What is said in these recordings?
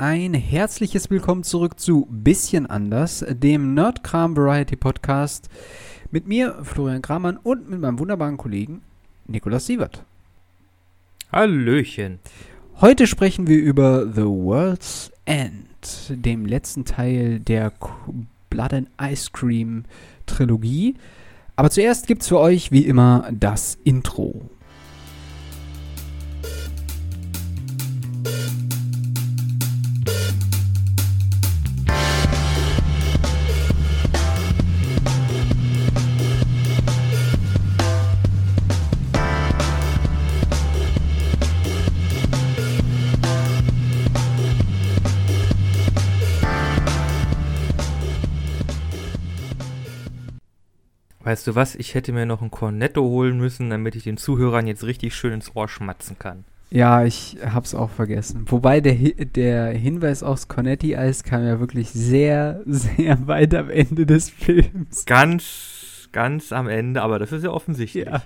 ein herzliches Willkommen zurück zu Bisschen anders, dem Nerdkram Variety Podcast mit mir, Florian Kramann und mit meinem wunderbaren Kollegen Nikolaus Sievert. Hallöchen. Heute sprechen wir über The World's End, dem letzten Teil der Blood and Ice Cream Trilogie. Aber zuerst gibt's für euch wie immer das Intro. Weißt du was? Ich hätte mir noch ein Cornetto holen müssen, damit ich den Zuhörern jetzt richtig schön ins Ohr schmatzen kann. Ja, ich hab's auch vergessen. Wobei der, Hi- der Hinweis aufs Cornetti-Eis kam ja wirklich sehr, sehr weit am Ende des Films. Ganz, ganz am Ende, aber das ist ja offensichtlich. Ja,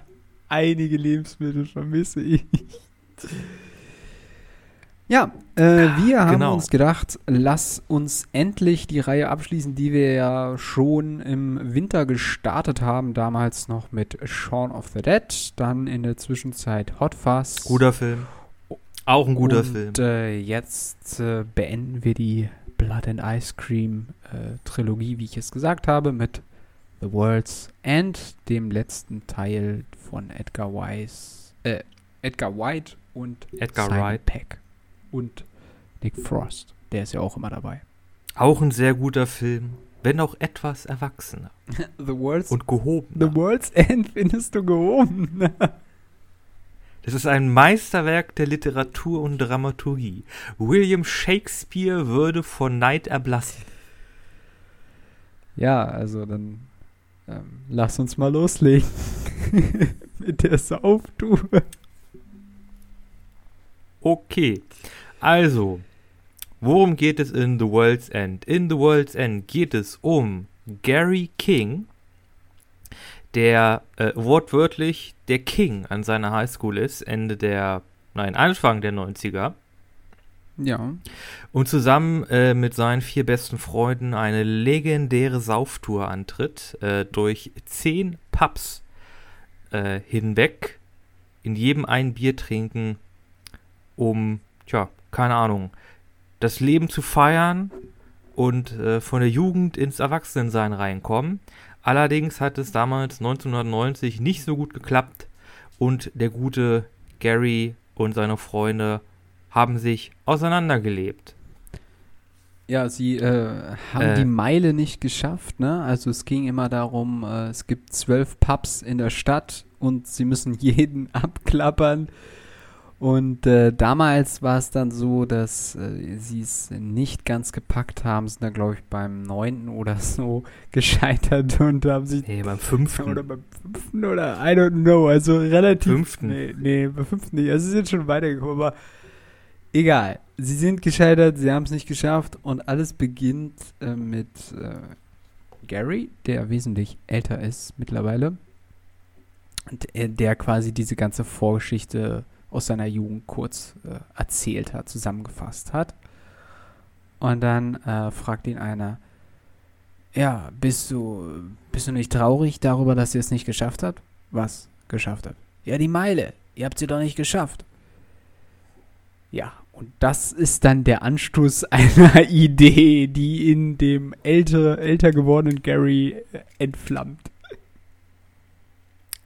einige Lebensmittel vermisse ich. Ja, äh, wir haben genau. uns gedacht, lass uns endlich die Reihe abschließen, die wir ja schon im Winter gestartet haben. Damals noch mit Shaun of the Dead, dann in der Zwischenzeit Hot Fuzz. Guter Film. Auch ein guter und, Film. Äh, jetzt äh, beenden wir die Blood and Ice Cream äh, Trilogie, wie ich es gesagt habe, mit The World's End, dem letzten Teil von Edgar Wise, äh, Edgar White und Edgar Simon Wright. Peck und Nick Frost. Der ist ja auch immer dabei. Auch ein sehr guter Film, wenn auch etwas erwachsener The World's und gehoben. The World's End findest du gehoben. Das ist ein Meisterwerk der Literatur und Dramaturgie. William Shakespeare würde vor Neid erblassen. ja, also dann ähm, lass uns mal loslegen mit der Sauftour. Okay, also, worum geht es in The World's End? In The World's End geht es um Gary King, der äh, wortwörtlich der King an seiner Highschool ist, Ende der, nein, Anfang der 90er. Ja. Und zusammen äh, mit seinen vier besten Freunden eine legendäre Sauftour antritt, äh, durch zehn Pubs äh, hinweg, in jedem ein Bier trinken, um, tja, keine Ahnung, das Leben zu feiern und äh, von der Jugend ins Erwachsenensein reinkommen. Allerdings hat es damals 1990 nicht so gut geklappt und der gute Gary und seine Freunde haben sich auseinandergelebt. Ja, sie äh, haben Äh. die Meile nicht geschafft, ne? Also es ging immer darum, äh, es gibt zwölf Pubs in der Stadt und sie müssen jeden abklappern. Und äh, damals war es dann so, dass äh, sie es nicht ganz gepackt haben, sind dann, glaube ich, beim neunten oder so gescheitert und haben sich Nee, beim fünften. oder beim fünften oder I don't know, also relativ. Fünften. Nee, nee, beim fünften nicht. Also sie sind schon weitergekommen, aber egal. Sie sind gescheitert, sie haben es nicht geschafft und alles beginnt äh, mit äh, Gary, der wesentlich älter ist mittlerweile. Und äh, der quasi diese ganze Vorgeschichte aus seiner Jugend kurz äh, erzählt hat, zusammengefasst hat. Und dann äh, fragt ihn einer, ja, bist du, bist du nicht traurig darüber, dass ihr es nicht geschafft habt? Was geschafft habt? Ja, die Meile. Ihr habt sie doch nicht geschafft. Ja, und das ist dann der Anstoß einer Idee, die in dem älter, älter gewordenen Gary äh, entflammt.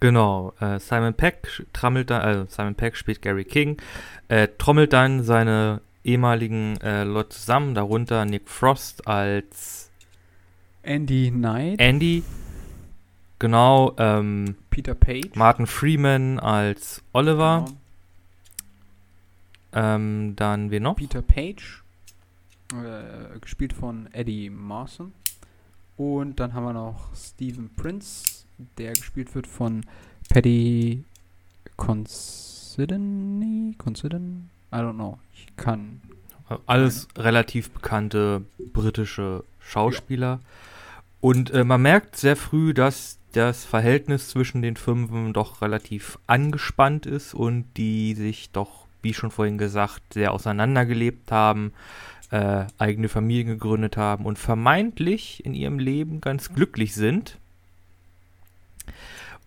Genau, äh, Simon Peck trammelt da, also Simon Peck spielt Gary King, äh, trommelt dann seine ehemaligen äh, Leute zusammen, darunter Nick Frost als Andy Knight, Andy, genau, ähm, Peter Page. Martin Freeman als Oliver, Genau. ähm, dann wir noch? Peter Page, äh, gespielt von Eddie Marson. Und dann haben wir noch Stephen Prince, der gespielt wird von Paddy Considine? Considine? I don't know. Ich kann. Alles relativ bekannte britische Schauspieler. Und äh, man merkt sehr früh, dass das Verhältnis zwischen den Fünfen doch relativ angespannt ist und die sich doch, wie schon vorhin gesagt, sehr auseinandergelebt haben. äh, eigene Familien gegründet haben und vermeintlich in ihrem Leben ganz glücklich sind.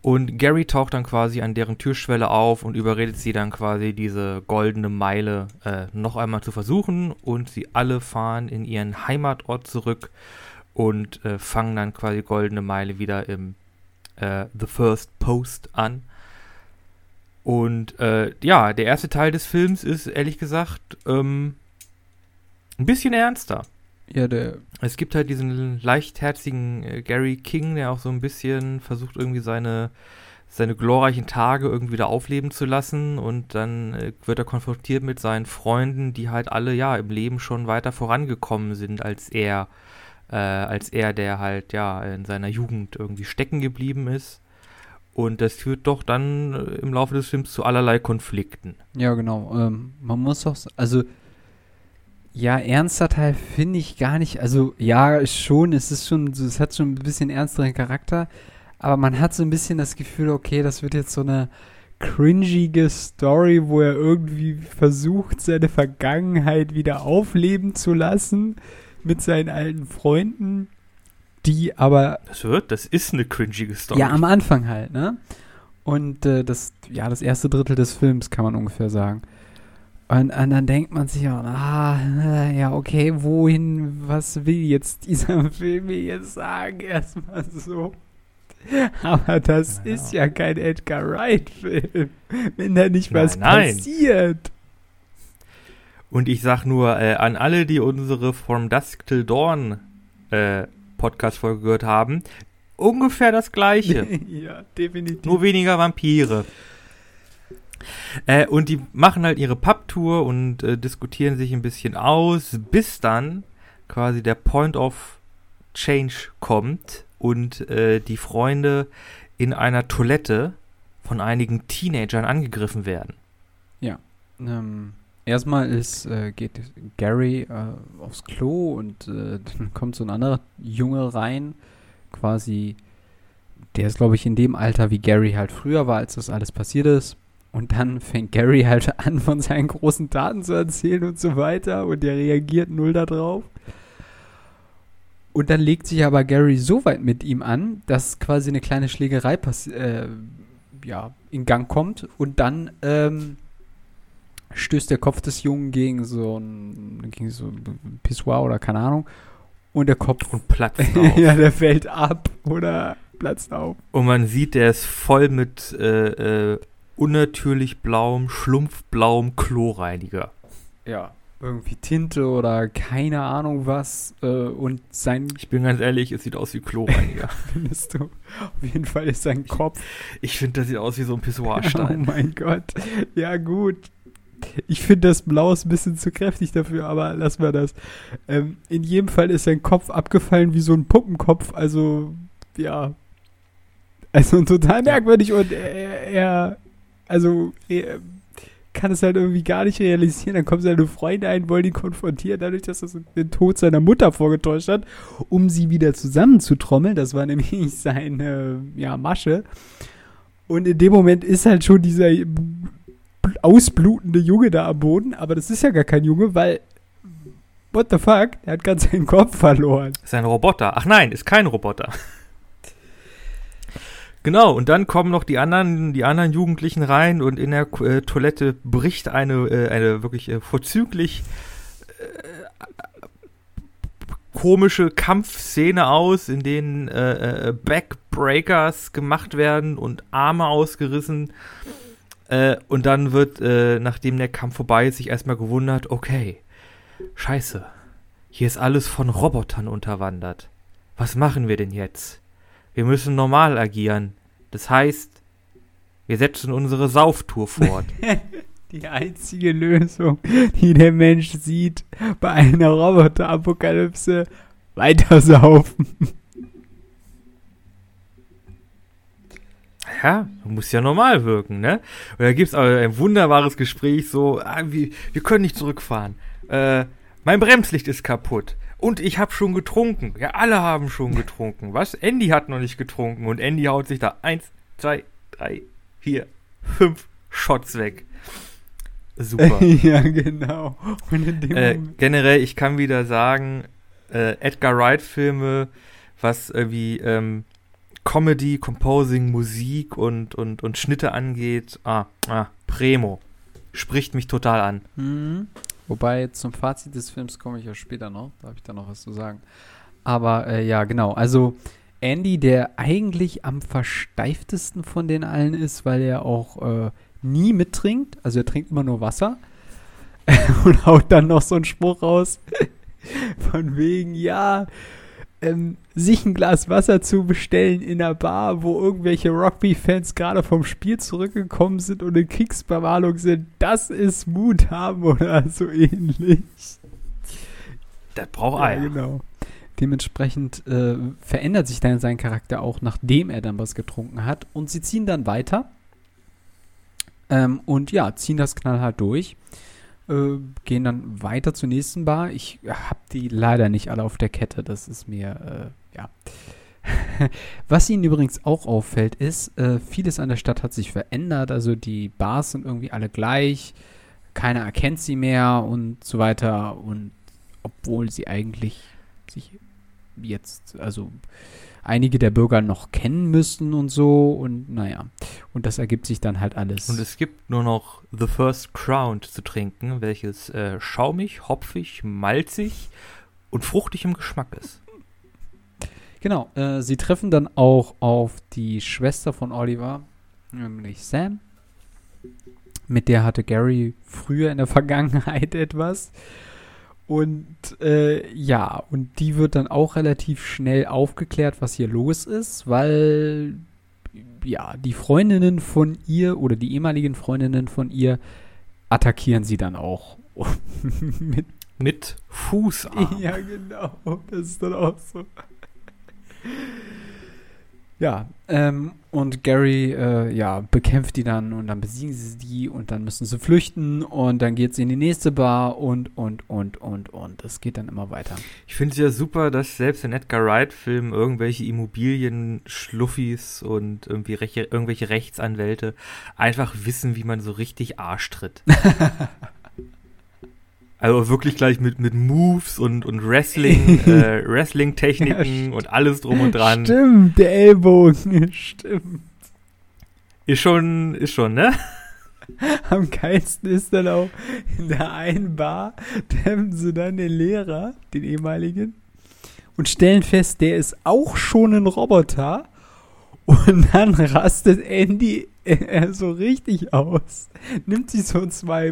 Und Gary taucht dann quasi an deren Türschwelle auf und überredet sie dann quasi diese goldene Meile äh, noch einmal zu versuchen. Und sie alle fahren in ihren Heimatort zurück und äh, fangen dann quasi goldene Meile wieder im äh, The First Post an. Und äh, ja, der erste Teil des Films ist ehrlich gesagt ähm, ein bisschen ernster. Ja, der. Es gibt halt diesen leichtherzigen äh, Gary King, der auch so ein bisschen versucht, irgendwie seine, seine glorreichen Tage irgendwie wieder aufleben zu lassen. Und dann äh, wird er konfrontiert mit seinen Freunden, die halt alle ja im Leben schon weiter vorangekommen sind als er. Äh, als er, der halt ja in seiner Jugend irgendwie stecken geblieben ist. Und das führt doch dann äh, im Laufe des Films zu allerlei Konflikten. Ja, genau. Ähm, man muss doch, also ja, ernster Teil finde ich gar nicht. Also ja, schon, es ist schon, es hat schon ein bisschen ernsteren Charakter, aber man hat so ein bisschen das Gefühl, okay, das wird jetzt so eine cringige Story, wo er irgendwie versucht, seine Vergangenheit wieder aufleben zu lassen mit seinen alten Freunden, die aber. Das wird, das ist eine cringige Story. Ja, am Anfang halt, ne? Und äh, das, ja, das erste Drittel des Films kann man ungefähr sagen. Und, und, dann denkt man sich auch, ah, ja, okay, wohin, was will jetzt dieser Film mir jetzt sagen? Erstmal so. Aber das ja. ist ja kein Edgar Wright-Film, wenn da nicht nein, was nein. passiert. Und ich sag nur äh, an alle, die unsere From Dusk Till Dawn äh, Podcast-Folge gehört haben, ungefähr das gleiche. ja, definitiv. Nur weniger Vampire. Äh, und die machen halt ihre Pub-Tour und äh, diskutieren sich ein bisschen aus, bis dann quasi der Point of Change kommt und äh, die Freunde in einer Toilette von einigen Teenagern angegriffen werden. Ja. Ähm, erstmal ist, äh, geht Gary äh, aufs Klo und äh, dann kommt so ein anderer Junge rein, quasi der ist, glaube ich, in dem Alter, wie Gary halt früher war, als das alles passiert ist. Und dann fängt Gary halt an, von seinen großen Taten zu erzählen und so weiter. Und der reagiert null darauf. Und dann legt sich aber Gary so weit mit ihm an, dass quasi eine kleine Schlägerei äh, ja, in Gang kommt. Und dann ähm, stößt der Kopf des Jungen gegen so ein, gegen so ein Pissoir oder keine Ahnung. Und der Kopf. Und platzt auf. ja, der fällt ab oder platzt auf. Und man sieht, der ist voll mit äh, äh, unnatürlich blauem, schlumpfblauem Chlorreiniger. Ja, irgendwie Tinte oder keine Ahnung was. Äh, und sein. Ich bin ganz ehrlich, es sieht aus wie Chlorreiniger. Findest du? Auf jeden Fall ist sein Kopf. Ich finde, das sieht aus wie so ein Pissoirstein. oh mein Gott. Ja, gut. Ich finde das Blau ist ein bisschen zu kräftig dafür, aber lassen wir das. Ähm, in jedem Fall ist sein Kopf abgefallen wie so ein Puppenkopf. Also, ja. Also total merkwürdig und er, er also er kann es halt irgendwie gar nicht realisieren. Dann kommen seine Freunde ein, wollen ihn konfrontieren, dadurch, dass er den Tod seiner Mutter vorgetäuscht hat, um sie wieder zusammenzutrommeln. Das war nämlich seine ja, Masche. Und in dem Moment ist halt schon dieser ausblutende Junge da am Boden, aber das ist ja gar kein Junge, weil what the fuck, er hat ganz seinen Kopf verloren. Ist ein Roboter. Ach nein, ist kein Roboter. Genau, und dann kommen noch die anderen, die anderen Jugendlichen rein und in der äh, Toilette bricht eine, äh, eine wirklich äh, vorzüglich äh, komische Kampfszene aus, in denen äh, äh, Backbreakers gemacht werden und Arme ausgerissen. und dann wird, nachdem der Kampf vorbei ist, sich erstmal gewundert, okay, scheiße, hier ist alles von Robotern unterwandert. Was machen wir denn jetzt? Wir müssen normal agieren. Das heißt, wir setzen unsere Sauftour fort. die einzige Lösung, die der Mensch sieht bei einer Roboterapokalypse, weiter saufen. Ja, muss ja normal wirken, ne? Und da gibt es aber ein wunderbares Gespräch, so, ah, wir, wir können nicht zurückfahren. Äh, mein Bremslicht ist kaputt. Und ich habe schon getrunken. Ja, alle haben schon getrunken. Was? Andy hat noch nicht getrunken. Und Andy haut sich da eins, zwei, drei, vier, fünf Shots weg. super. ja, genau. Äh, generell, ich kann wieder sagen, äh, Edgar Wright-Filme, was irgendwie ähm, Comedy, Composing, Musik und, und, und Schnitte angeht, ah, ah, Primo. Spricht mich total an. Mhm. Wobei zum Fazit des Films komme ich ja später noch. Da habe ich dann noch was zu sagen. Aber äh, ja, genau. Also Andy, der eigentlich am versteiftesten von den allen ist, weil er auch äh, nie mittrinkt. Also er trinkt immer nur Wasser. und haut dann noch so einen Spruch raus. von wegen, ja, ähm, sich ein Glas Wasser zu bestellen in einer Bar, wo irgendwelche Rugby-Fans gerade vom Spiel zurückgekommen sind und in Kriegsbemalung sind, das ist Mut haben oder so ähnlich. Das braucht Ja, Eier. genau. Dementsprechend äh, verändert sich dann sein Charakter auch, nachdem er dann was getrunken hat. Und sie ziehen dann weiter. Ähm, und ja, ziehen das knallhart durch. Äh, gehen dann weiter zur nächsten Bar. Ich habe die leider nicht alle auf der Kette. Das ist mir, äh, ja. Was ihnen übrigens auch auffällt, ist, äh, vieles an der Stadt hat sich verändert. Also die Bars sind irgendwie alle gleich. Keiner erkennt sie mehr und so weiter. Und obwohl sie eigentlich sich jetzt, also einige der Bürger noch kennen müssten und so. Und naja, und das ergibt sich dann halt alles. Und es gibt nur noch The First Crown zu trinken, welches äh, schaumig, hopfig, malzig und fruchtig im Geschmack ist. Genau, äh, sie treffen dann auch auf die Schwester von Oliver, nämlich Sam. Mit der hatte Gary früher in der Vergangenheit etwas. Und äh, ja, und die wird dann auch relativ schnell aufgeklärt, was hier los ist, weil ja, die Freundinnen von ihr oder die ehemaligen Freundinnen von ihr attackieren sie dann auch. Mit Mit Fußarm. ja, genau. Das ist dann auch so. Ja, ähm, und Gary, äh, ja, bekämpft die dann und dann besiegen sie die und dann müssen sie flüchten und dann geht sie in die nächste Bar und, und, und, und, und. Es geht dann immer weiter. Ich finde es ja super, dass selbst in Edgar Wright-Filmen irgendwelche Immobilien-Schluffis und irgendwie reche, irgendwelche Rechtsanwälte einfach wissen, wie man so richtig Arsch tritt. also wirklich gleich mit, mit Moves und, und Wrestling, äh, Wrestling-Techniken Ja, und alles drum und dran. Stimmt, der Ellbogen, stimmt. Ist schon, ist schon, ne? Am geilsten ist dann auch, in der einen Bar treffen sie dann den Lehrer, den ehemaligen, und stellen fest, der ist auch schon ein Roboter. Und dann rastet Andy äh, so richtig aus. Nimmt sich so zwei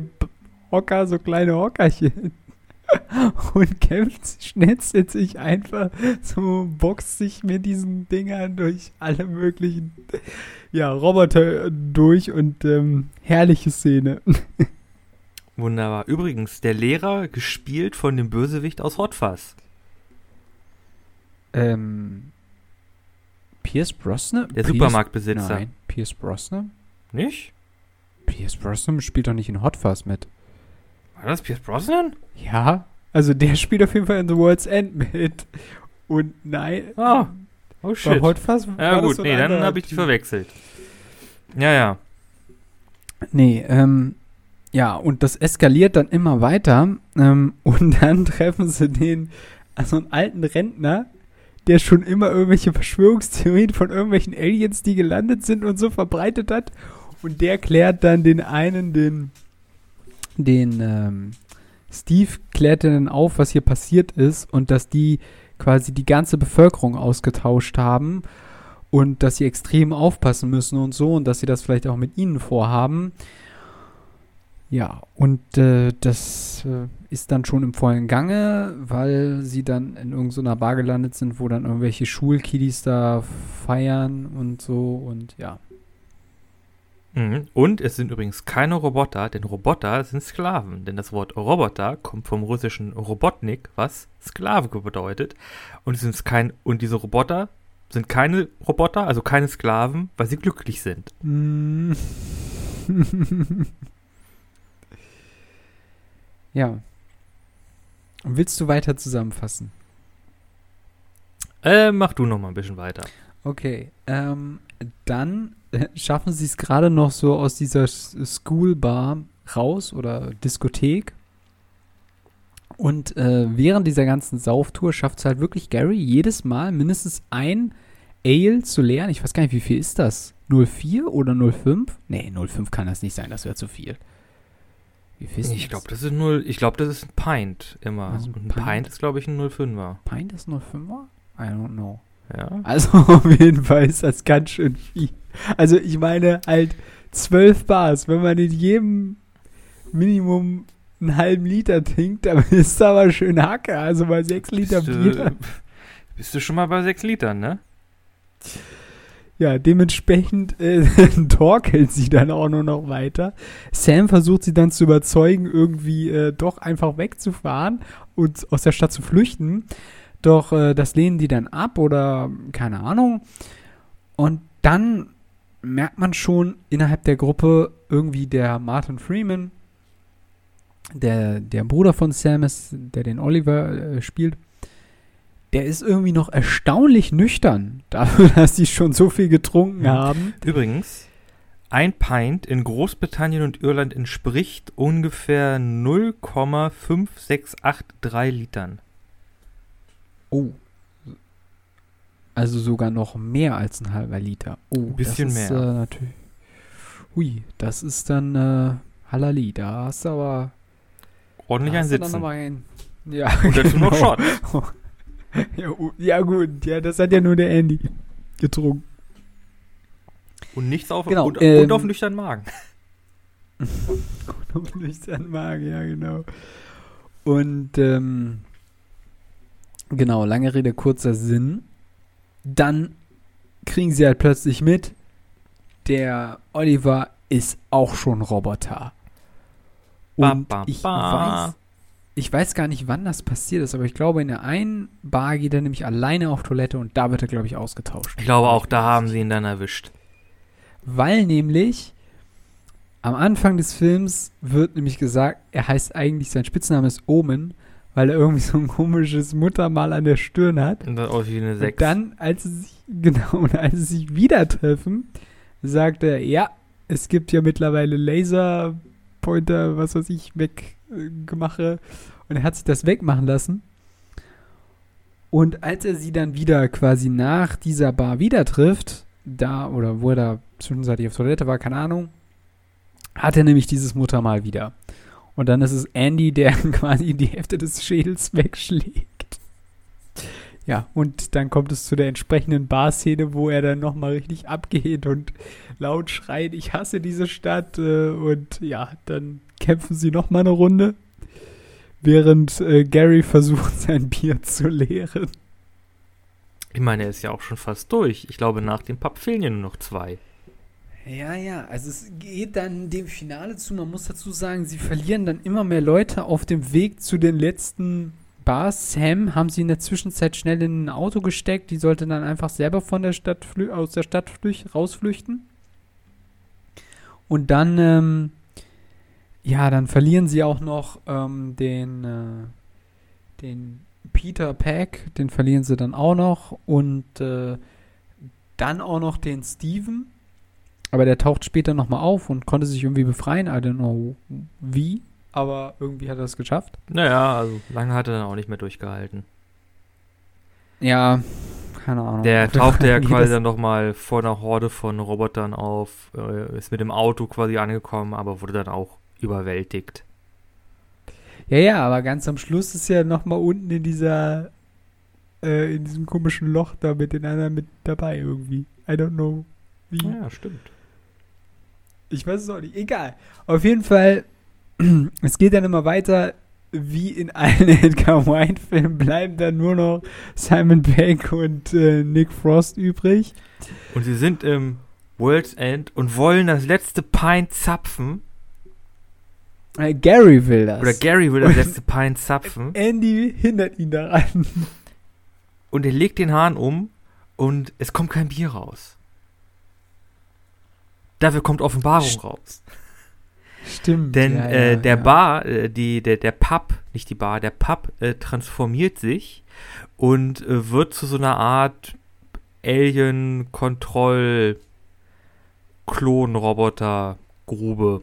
Hocker, so kleine Hockerchen. Und kämpft, schnetzelt sich einfach, so boxt sich mit diesen Dingern durch alle möglichen ja, Roboter durch und ähm, herrliche Szene. Wunderbar. Übrigens, der Lehrer gespielt von dem Bösewicht aus Hot Fuzz. Ähm, Pierce Brosnan? Der Pierce- Supermarktbesitzer. Nein, Pierce Brosnan? Nicht? Pierce Brosnan spielt doch nicht in Hot Fuzz mit. War das Pierce Brosnan? Ja, also der spielt auf jeden Fall in The World's End mit. Und nein, Ah, Oh bei shit. Hot Fuzz war Ja gut, so nee, dann habe ich die verwechselt. Ja, ja. Nee, ähm, ja, und das eskaliert dann immer weiter. Ähm, und dann treffen sie den, also einen alten Rentner, der schon immer irgendwelche Verschwörungstheorien von irgendwelchen Aliens, die gelandet sind und so verbreitet hat. Und der klärt dann den einen, den, den, ähm, Steve klärt dann auf, was hier passiert ist und dass die quasi die ganze Bevölkerung ausgetauscht haben und dass sie extrem aufpassen müssen und so und dass sie das vielleicht auch mit ihnen vorhaben. Ja, und äh, das äh, ist dann schon im vollen Gange, weil sie dann in irgendeiner Bar gelandet sind, wo dann irgendwelche Schulkiddies da feiern und so und ja. Mhm. Und es sind übrigens keine Roboter, denn Roboter sind Sklaven. Denn das Wort Roboter kommt vom russischen Robotnik, was Sklave bedeutet. Und, es sind kein, und diese Roboter sind keine Roboter, also keine Sklaven, weil sie glücklich sind. Mm. ja. Willst du weiter zusammenfassen? Äh, mach du noch mal ein bisschen weiter. Okay, ähm, dann schaffen sie es gerade noch so aus dieser Schoolbar raus oder Diskothek. Und äh, während dieser ganzen Sauftour schafft es halt wirklich Gary jedes Mal mindestens ein Ale zu leeren. Ich weiß gar nicht, wie viel ist das? 04 oder 05? Nee, 05 kann das nicht sein, das wäre zu viel. Wie viel ist Ich glaube, das ist null, ich glaube, das ist ein Pint immer. Also ein, ein Pint? Pint ist, glaube ich, ein 05er. Pint ist 05er? I don't know. Ja. Also auf jeden Fall ist das ganz schön viel. Also ich meine halt 12 Bars, wenn man in jedem Minimum einen halben Liter trinkt, dann ist da aber schön Hacke. Also bei 6 Liter bist Bier. Du, bist du schon mal bei 6 Litern, ne? Ja, dementsprechend äh, torkeln sie dann auch nur noch weiter. Sam versucht sie dann zu überzeugen, irgendwie äh, doch einfach wegzufahren und aus der Stadt zu flüchten. Doch äh, das lehnen die dann ab oder keine Ahnung. Und dann merkt man schon innerhalb der Gruppe irgendwie der Martin Freeman, der, der Bruder von Sam ist, der den Oliver äh, spielt, der ist irgendwie noch erstaunlich nüchtern dafür, dass sie schon so viel getrunken haben. Übrigens, ein Pint in Großbritannien und Irland entspricht ungefähr 0,5683 Litern. Oh. Also sogar noch mehr als ein halber Liter. Oh, ein bisschen das ist, mehr. Äh, natürlich. Hui, das ist dann äh, Halali. Da hast du aber ordentlich ein Sitzen. Ein, ja, und dazu genau. noch Shot. ja, ja, gut, ja, das hat ja nur der Andy getrunken. Und nichts auf, genau, und, ähm, und auf nüchternen Magen. und auf nüchternen Magen, ja, genau. Und, ähm, genau, lange Rede, kurzer Sinn. Dann kriegen sie halt plötzlich mit, der Oliver ist auch schon Roboter. Und ba, ba, ba. ich weiß, ich weiß gar nicht, wann das passiert ist, aber ich glaube, in der einen Bar geht er nämlich alleine auf Toilette und da wird er, glaube ich, ausgetauscht. Ich glaube, auch da haben sie ihn dann erwischt. Weil nämlich am Anfang des Films wird nämlich gesagt, er heißt eigentlich, sein Spitzname ist Omen, weil er irgendwie so ein komisches Muttermal an der Stirn hat. Und dann aussieht wie eine 6. Und dann, als sie sich, genau, und als sie sich wieder treffen, sagt er, ja, es gibt ja mittlerweile Laserpointer, was weiß ich, weg gemache. Und er hat sich das wegmachen lassen. Und als er sie dann wieder quasi nach dieser Bar wieder trifft, da oder wo er da zwischenzeitlich auf Toilette war, keine Ahnung, hat er nämlich dieses Muttermal wieder. Und dann ist es Andy, der quasi die Hälfte des Schädels wegschlägt. Ja, und dann kommt es zu der entsprechenden Barszene, wo er dann nochmal richtig abgeht und laut schreit, ich hasse diese Stadt. Äh, und ja, dann kämpfen sie nochmal eine Runde, während äh, Gary versucht, sein Bier zu leeren. Ich meine, er ist ja auch schon fast durch. Ich glaube, nach dem Pub fehlen ja nur noch zwei. Ja, ja, also es geht dann dem Finale zu. Man muss dazu sagen, sie verlieren dann immer mehr Leute auf dem Weg zu den letzten Bars. Sam haben sie in der Zwischenzeit schnell in ein Auto gesteckt. Die sollte dann einfach selber von der Stadt aus der Stadt rausflüchten. Und dann ähm, ja, dann verlieren sie auch noch ähm, den, äh, den Peter Pack, den verlieren sie dann auch noch und äh, dann auch noch den Steven. Aber der taucht später nochmal auf und konnte sich irgendwie befreien. I don't know wie, aber irgendwie hat er es geschafft. Naja, also lange hat er dann auch nicht mehr durchgehalten. Ja, keine Ahnung. Der tauchte ja quasi dann nochmal vor einer Horde von Robotern auf, äh, ist mit dem Auto quasi angekommen, aber wurde dann auch überwältigt. Ja, ja, aber ganz am Schluss ist ja nochmal unten in dieser, äh, in diesem komischen Loch da mit den anderen mit dabei irgendwie. I don't know wie. Ja, stimmt. Ich weiß es auch nicht. Egal. Auf jeden Fall, es geht dann immer weiter. Wie in allen Edgar White-Filmen bleiben dann nur noch Simon Peck und äh, Nick Frost übrig. Und sie sind im World's End und wollen das letzte Pint zapfen äh, Gary will das. Oder Gary will das letzte Pint zapfen. Andy hindert ihn daran. Und er legt den Hahn um und es kommt kein Bier raus. Dafür kommt Offenbarung St raus. Stimmt. Denn ja, äh, ja, der ja. Bar, äh, die, der, der Pub, nicht die Bar, der Pub äh, transformiert sich und äh, wird zu so einer Art Alien-Kontroll- Klon-Roboter-Grube.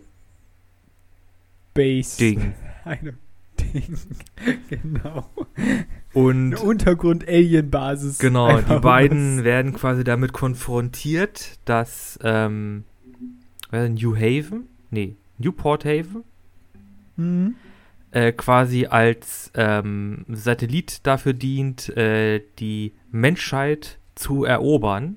Base. Ding. Eine Ding. genau. Und Eine Untergrund-Alien-Basis. genau, die beiden was- werden quasi damit konfrontiert, dass ähm, äh, New Haven, nee, Newport Haven, Mhm. äh, quasi als ähm, Satellit dafür dient, äh, die Menschheit zu erobern.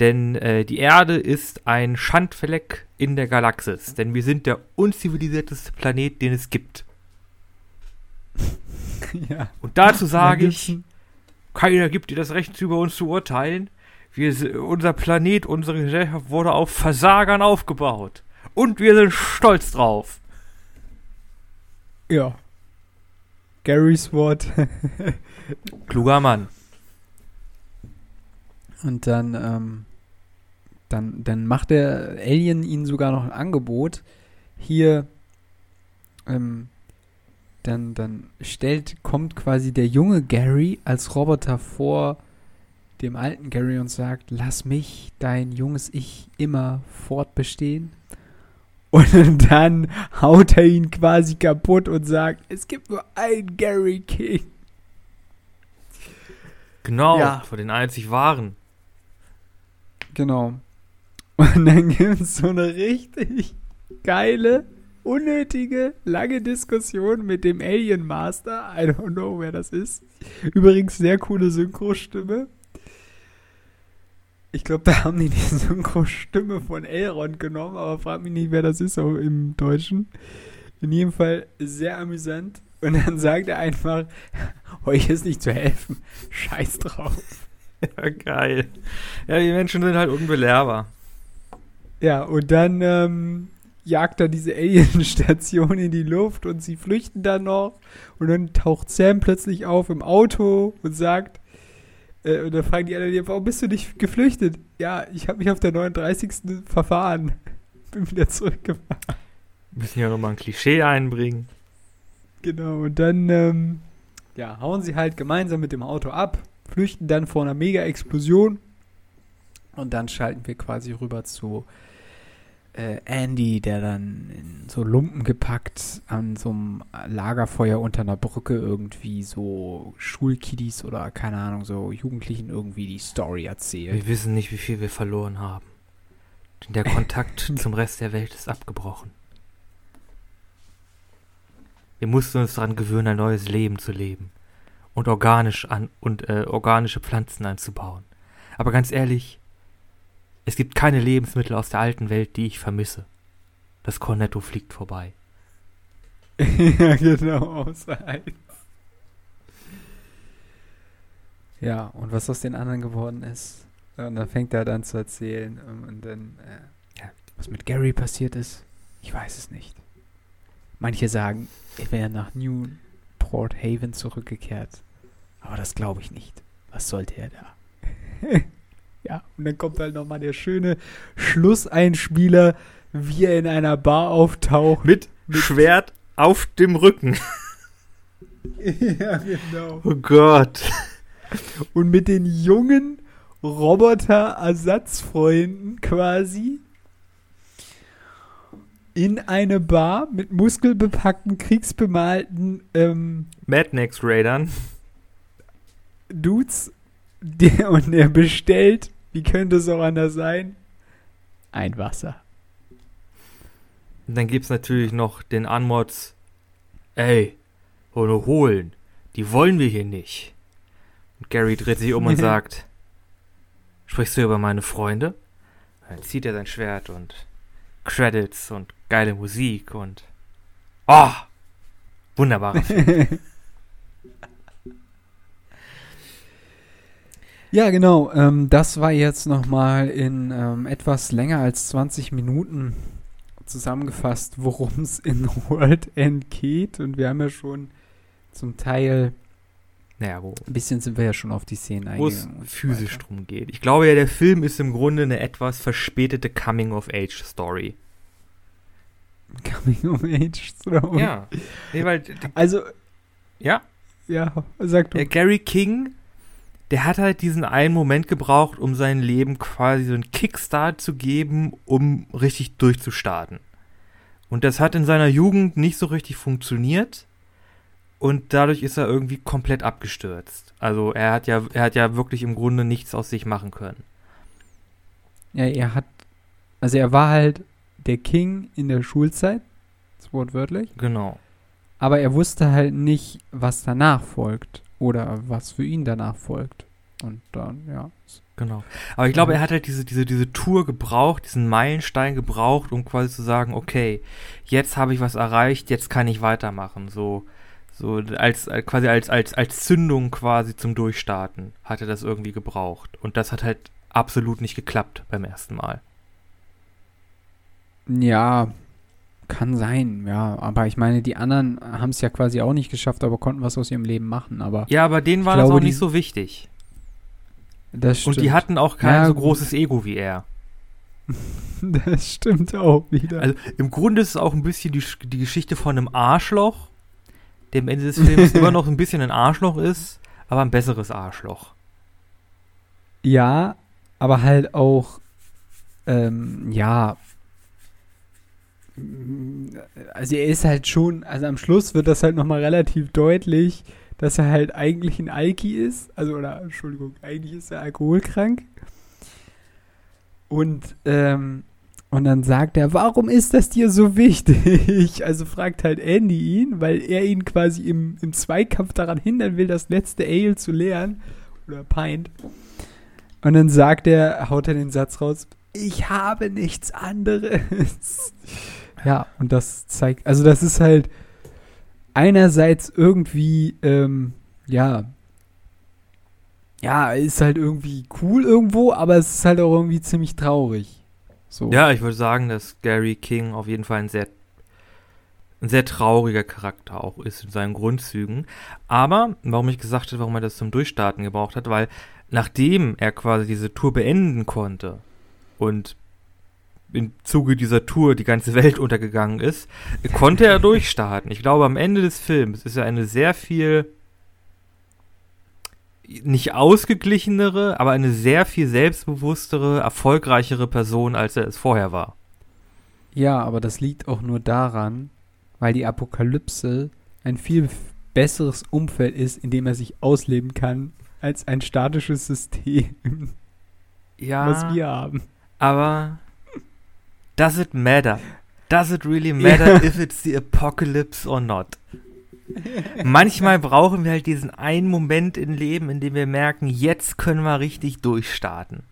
Denn äh, die Erde ist ein Schandfleck in der Galaxis. Denn wir sind der unzivilisierteste Planet, den es gibt. ja. Und dazu Da sage ich, keiner gibt dir das Recht, über uns zu urteilen. Wir, unser Planet, unsere Gesellschaft wurde auf Versagern aufgebaut. Und wir sind stolz drauf. Ja. Garys Wort. Kluger Mann. Und dann, ähm, dann, dann macht der Alien ihnen sogar noch ein Angebot. Hier, ähm, dann, dann stellt, kommt quasi der junge Gary als Roboter vor dem alten Gary und sagt, lass mich, dein junges Ich, immer fortbestehen. Und dann haut er ihn quasi kaputt und sagt, es gibt nur einen Gary King. Genau, Ja. für den einzig wahren. Genau. Und dann gibt es so eine richtig geile, unnötige, lange Diskussion mit dem Alien Master. I don't know, wer das ist. Übrigens sehr coole Synchrostimme. Ich glaube, da haben die die Synchrostimme von Elrond genommen, aber frag mich nicht, wer das ist auch im Deutschen. In jedem Fall sehr amüsant. Und dann sagt er einfach, euch ist nicht zu helfen. Scheiß drauf. Ja, geil. Ja, die Menschen sind halt unbelehrbar. Ja, und dann ähm, jagt er diese Alien-Station in die Luft und sie flüchten dann noch. Und dann taucht Sam plötzlich auf im Auto und sagt, äh, und dann fragen die anderen, warum bist du nicht geflüchtet? Ja, ich habe mich auf der 39. verfahren. Bin wieder zurückgefahren. Müssen ja nochmal ein Klischee einbringen. Genau, und dann ähm, ja, hauen sie halt gemeinsam mit dem Auto ab, flüchten dann vor einer Mega-Explosion und dann schalten wir quasi rüber zu äh, Andy, der dann in so Lumpen gepackt an so einem Lagerfeuer unter einer Brücke irgendwie so Schulkiddies oder keine Ahnung, so Jugendlichen irgendwie die Story erzählt. Wir wissen nicht, wie viel wir verloren haben. Denn der Kontakt zum Rest der Welt ist abgebrochen. Wir mussten uns daran gewöhnen, ein neues Leben zu leben und organisch an und äh, organische Pflanzen anzubauen. Aber ganz ehrlich, es gibt keine Lebensmittel aus der alten Welt, die ich vermisse. Das Cornetto fliegt vorbei. ja, genau, außer eins. Ja, und was aus den anderen geworden ist. Und dann fängt er dann zu erzählen. ähm, Und dann, äh, ja, was mit Gary passiert ist, ich weiß es nicht. Manche sagen, er wäre nach Newport Haven zurückgekehrt. Aber das glaube ich nicht. Was sollte er da? ja, und dann kommt halt nochmal der schöne Schlusseinspieler, wie er in einer Bar auftaucht. Mit Schwert auf dem Rücken. ja, genau. Oh Gott. Und mit den jungen Roboter-Ersatzfreunden quasi in eine Bar mit muskelbepackten, kriegsbemalten ähm, Madnex Raidern. Dudes. Der, und er bestellt, wie könnte es auch anders sein? Ein Wasser. Und dann gibt's natürlich noch den Anmods. Ey, ohne holen. Die wollen wir hier nicht. Und Gary dreht sich um und sagt, sprichst du über meine Freunde? Dann zieht er sein Schwert und Credits und geile Musik und oh, wunderbarer Ja, genau. Ähm, das war jetzt nochmal in ähm, etwas länger als 20 Minuten zusammengefasst, worum es in World End geht. Und wir haben ja schon zum Teil, Naja, wo, ein bisschen sind wir ja schon auf die Szenen wo es eingegangen. und so physisch weiter. drum geht. Ich glaube ja, der Film ist im Grunde eine etwas verspätete Coming-of-Age-Story. Coming of Age Story. Ja. Nee, weil, Also, ja, ja, sag du. Der Gary King, der hat halt diesen einen Moment gebraucht, um sein Leben quasi so einen Kickstart zu geben, um richtig durchzustarten. Und das hat in seiner Jugend nicht so richtig funktioniert. Und dadurch ist er irgendwie komplett abgestürzt. Also er hat ja, er hat ja wirklich im Grunde nichts aus sich machen können. Ja, er hat, also er war halt der King in der Schulzeit, wortwörtlich. Genau. Aber er wusste halt nicht, was danach folgt oder was für ihn danach folgt. Und dann, ja. Genau. Aber ich glaube, er hat halt diese, diese, diese Tour gebraucht, diesen Meilenstein gebraucht, um quasi zu sagen, okay, jetzt habe ich was erreicht, jetzt kann ich weitermachen. So, so als, als quasi als, als, als Zündung quasi zum Durchstarten hat er das irgendwie gebraucht. Und das hat halt absolut nicht geklappt beim ersten Mal. Ja, kann sein, ja. Aber ich meine, die anderen haben es ja quasi auch nicht geschafft, aber konnten was aus ihrem Leben machen. Aber ja, aber denen war das auch nicht so wichtig. Das stimmt. Und die hatten auch kein ja, so großes Ego wie er. das stimmt auch wieder. Also im Grunde ist es auch ein bisschen die, die Geschichte von einem Arschloch, der am Ende des Films immer noch ein bisschen ein Arschloch ist, aber ein besseres Arschloch. Ja, aber halt auch, ähm, ja, also er ist halt schon, also am Schluss wird das halt nochmal relativ deutlich, dass er halt eigentlich ein Alki ist. Also, oder, Entschuldigung, eigentlich ist er alkoholkrank. Und, ähm, und dann sagt er, warum ist das dir so wichtig? Also fragt halt Andy ihn, weil er ihn quasi im, im Zweikampf daran hindern will, das letzte Ale zu leeren. Oder Pint. Und dann sagt er, haut er den Satz raus, ich habe nichts anderes. Ja, und das zeigt, also das ist halt einerseits irgendwie, ähm, ja, ja, ist halt irgendwie cool irgendwo, aber es ist halt auch irgendwie ziemlich traurig. So. Ja, ich würde sagen, dass Gary King auf jeden Fall ein sehr, ein sehr trauriger Charakter auch ist in seinen Grundzügen. Aber, warum ich gesagt habe, warum er das zum Durchstarten gebraucht hat, weil nachdem er quasi diese Tour beenden konnte und im Zuge dieser Tour die ganze Welt untergegangen ist, konnte er durchstarten. Ich glaube, am Ende des Films ist er eine sehr viel nicht ausgeglichenere, aber eine sehr viel selbstbewusstere, erfolgreichere Person, als er es vorher war. Ja, aber das liegt auch nur daran, weil die Apokalypse ein viel besseres Umfeld ist, in dem er sich ausleben kann, als ein statisches System, ja, was wir haben. Aber Does it matter? Does it really matter ja. if it's the apocalypse or not? Manchmal brauchen wir halt diesen einen Moment im Leben, in dem wir merken, jetzt können wir richtig durchstarten.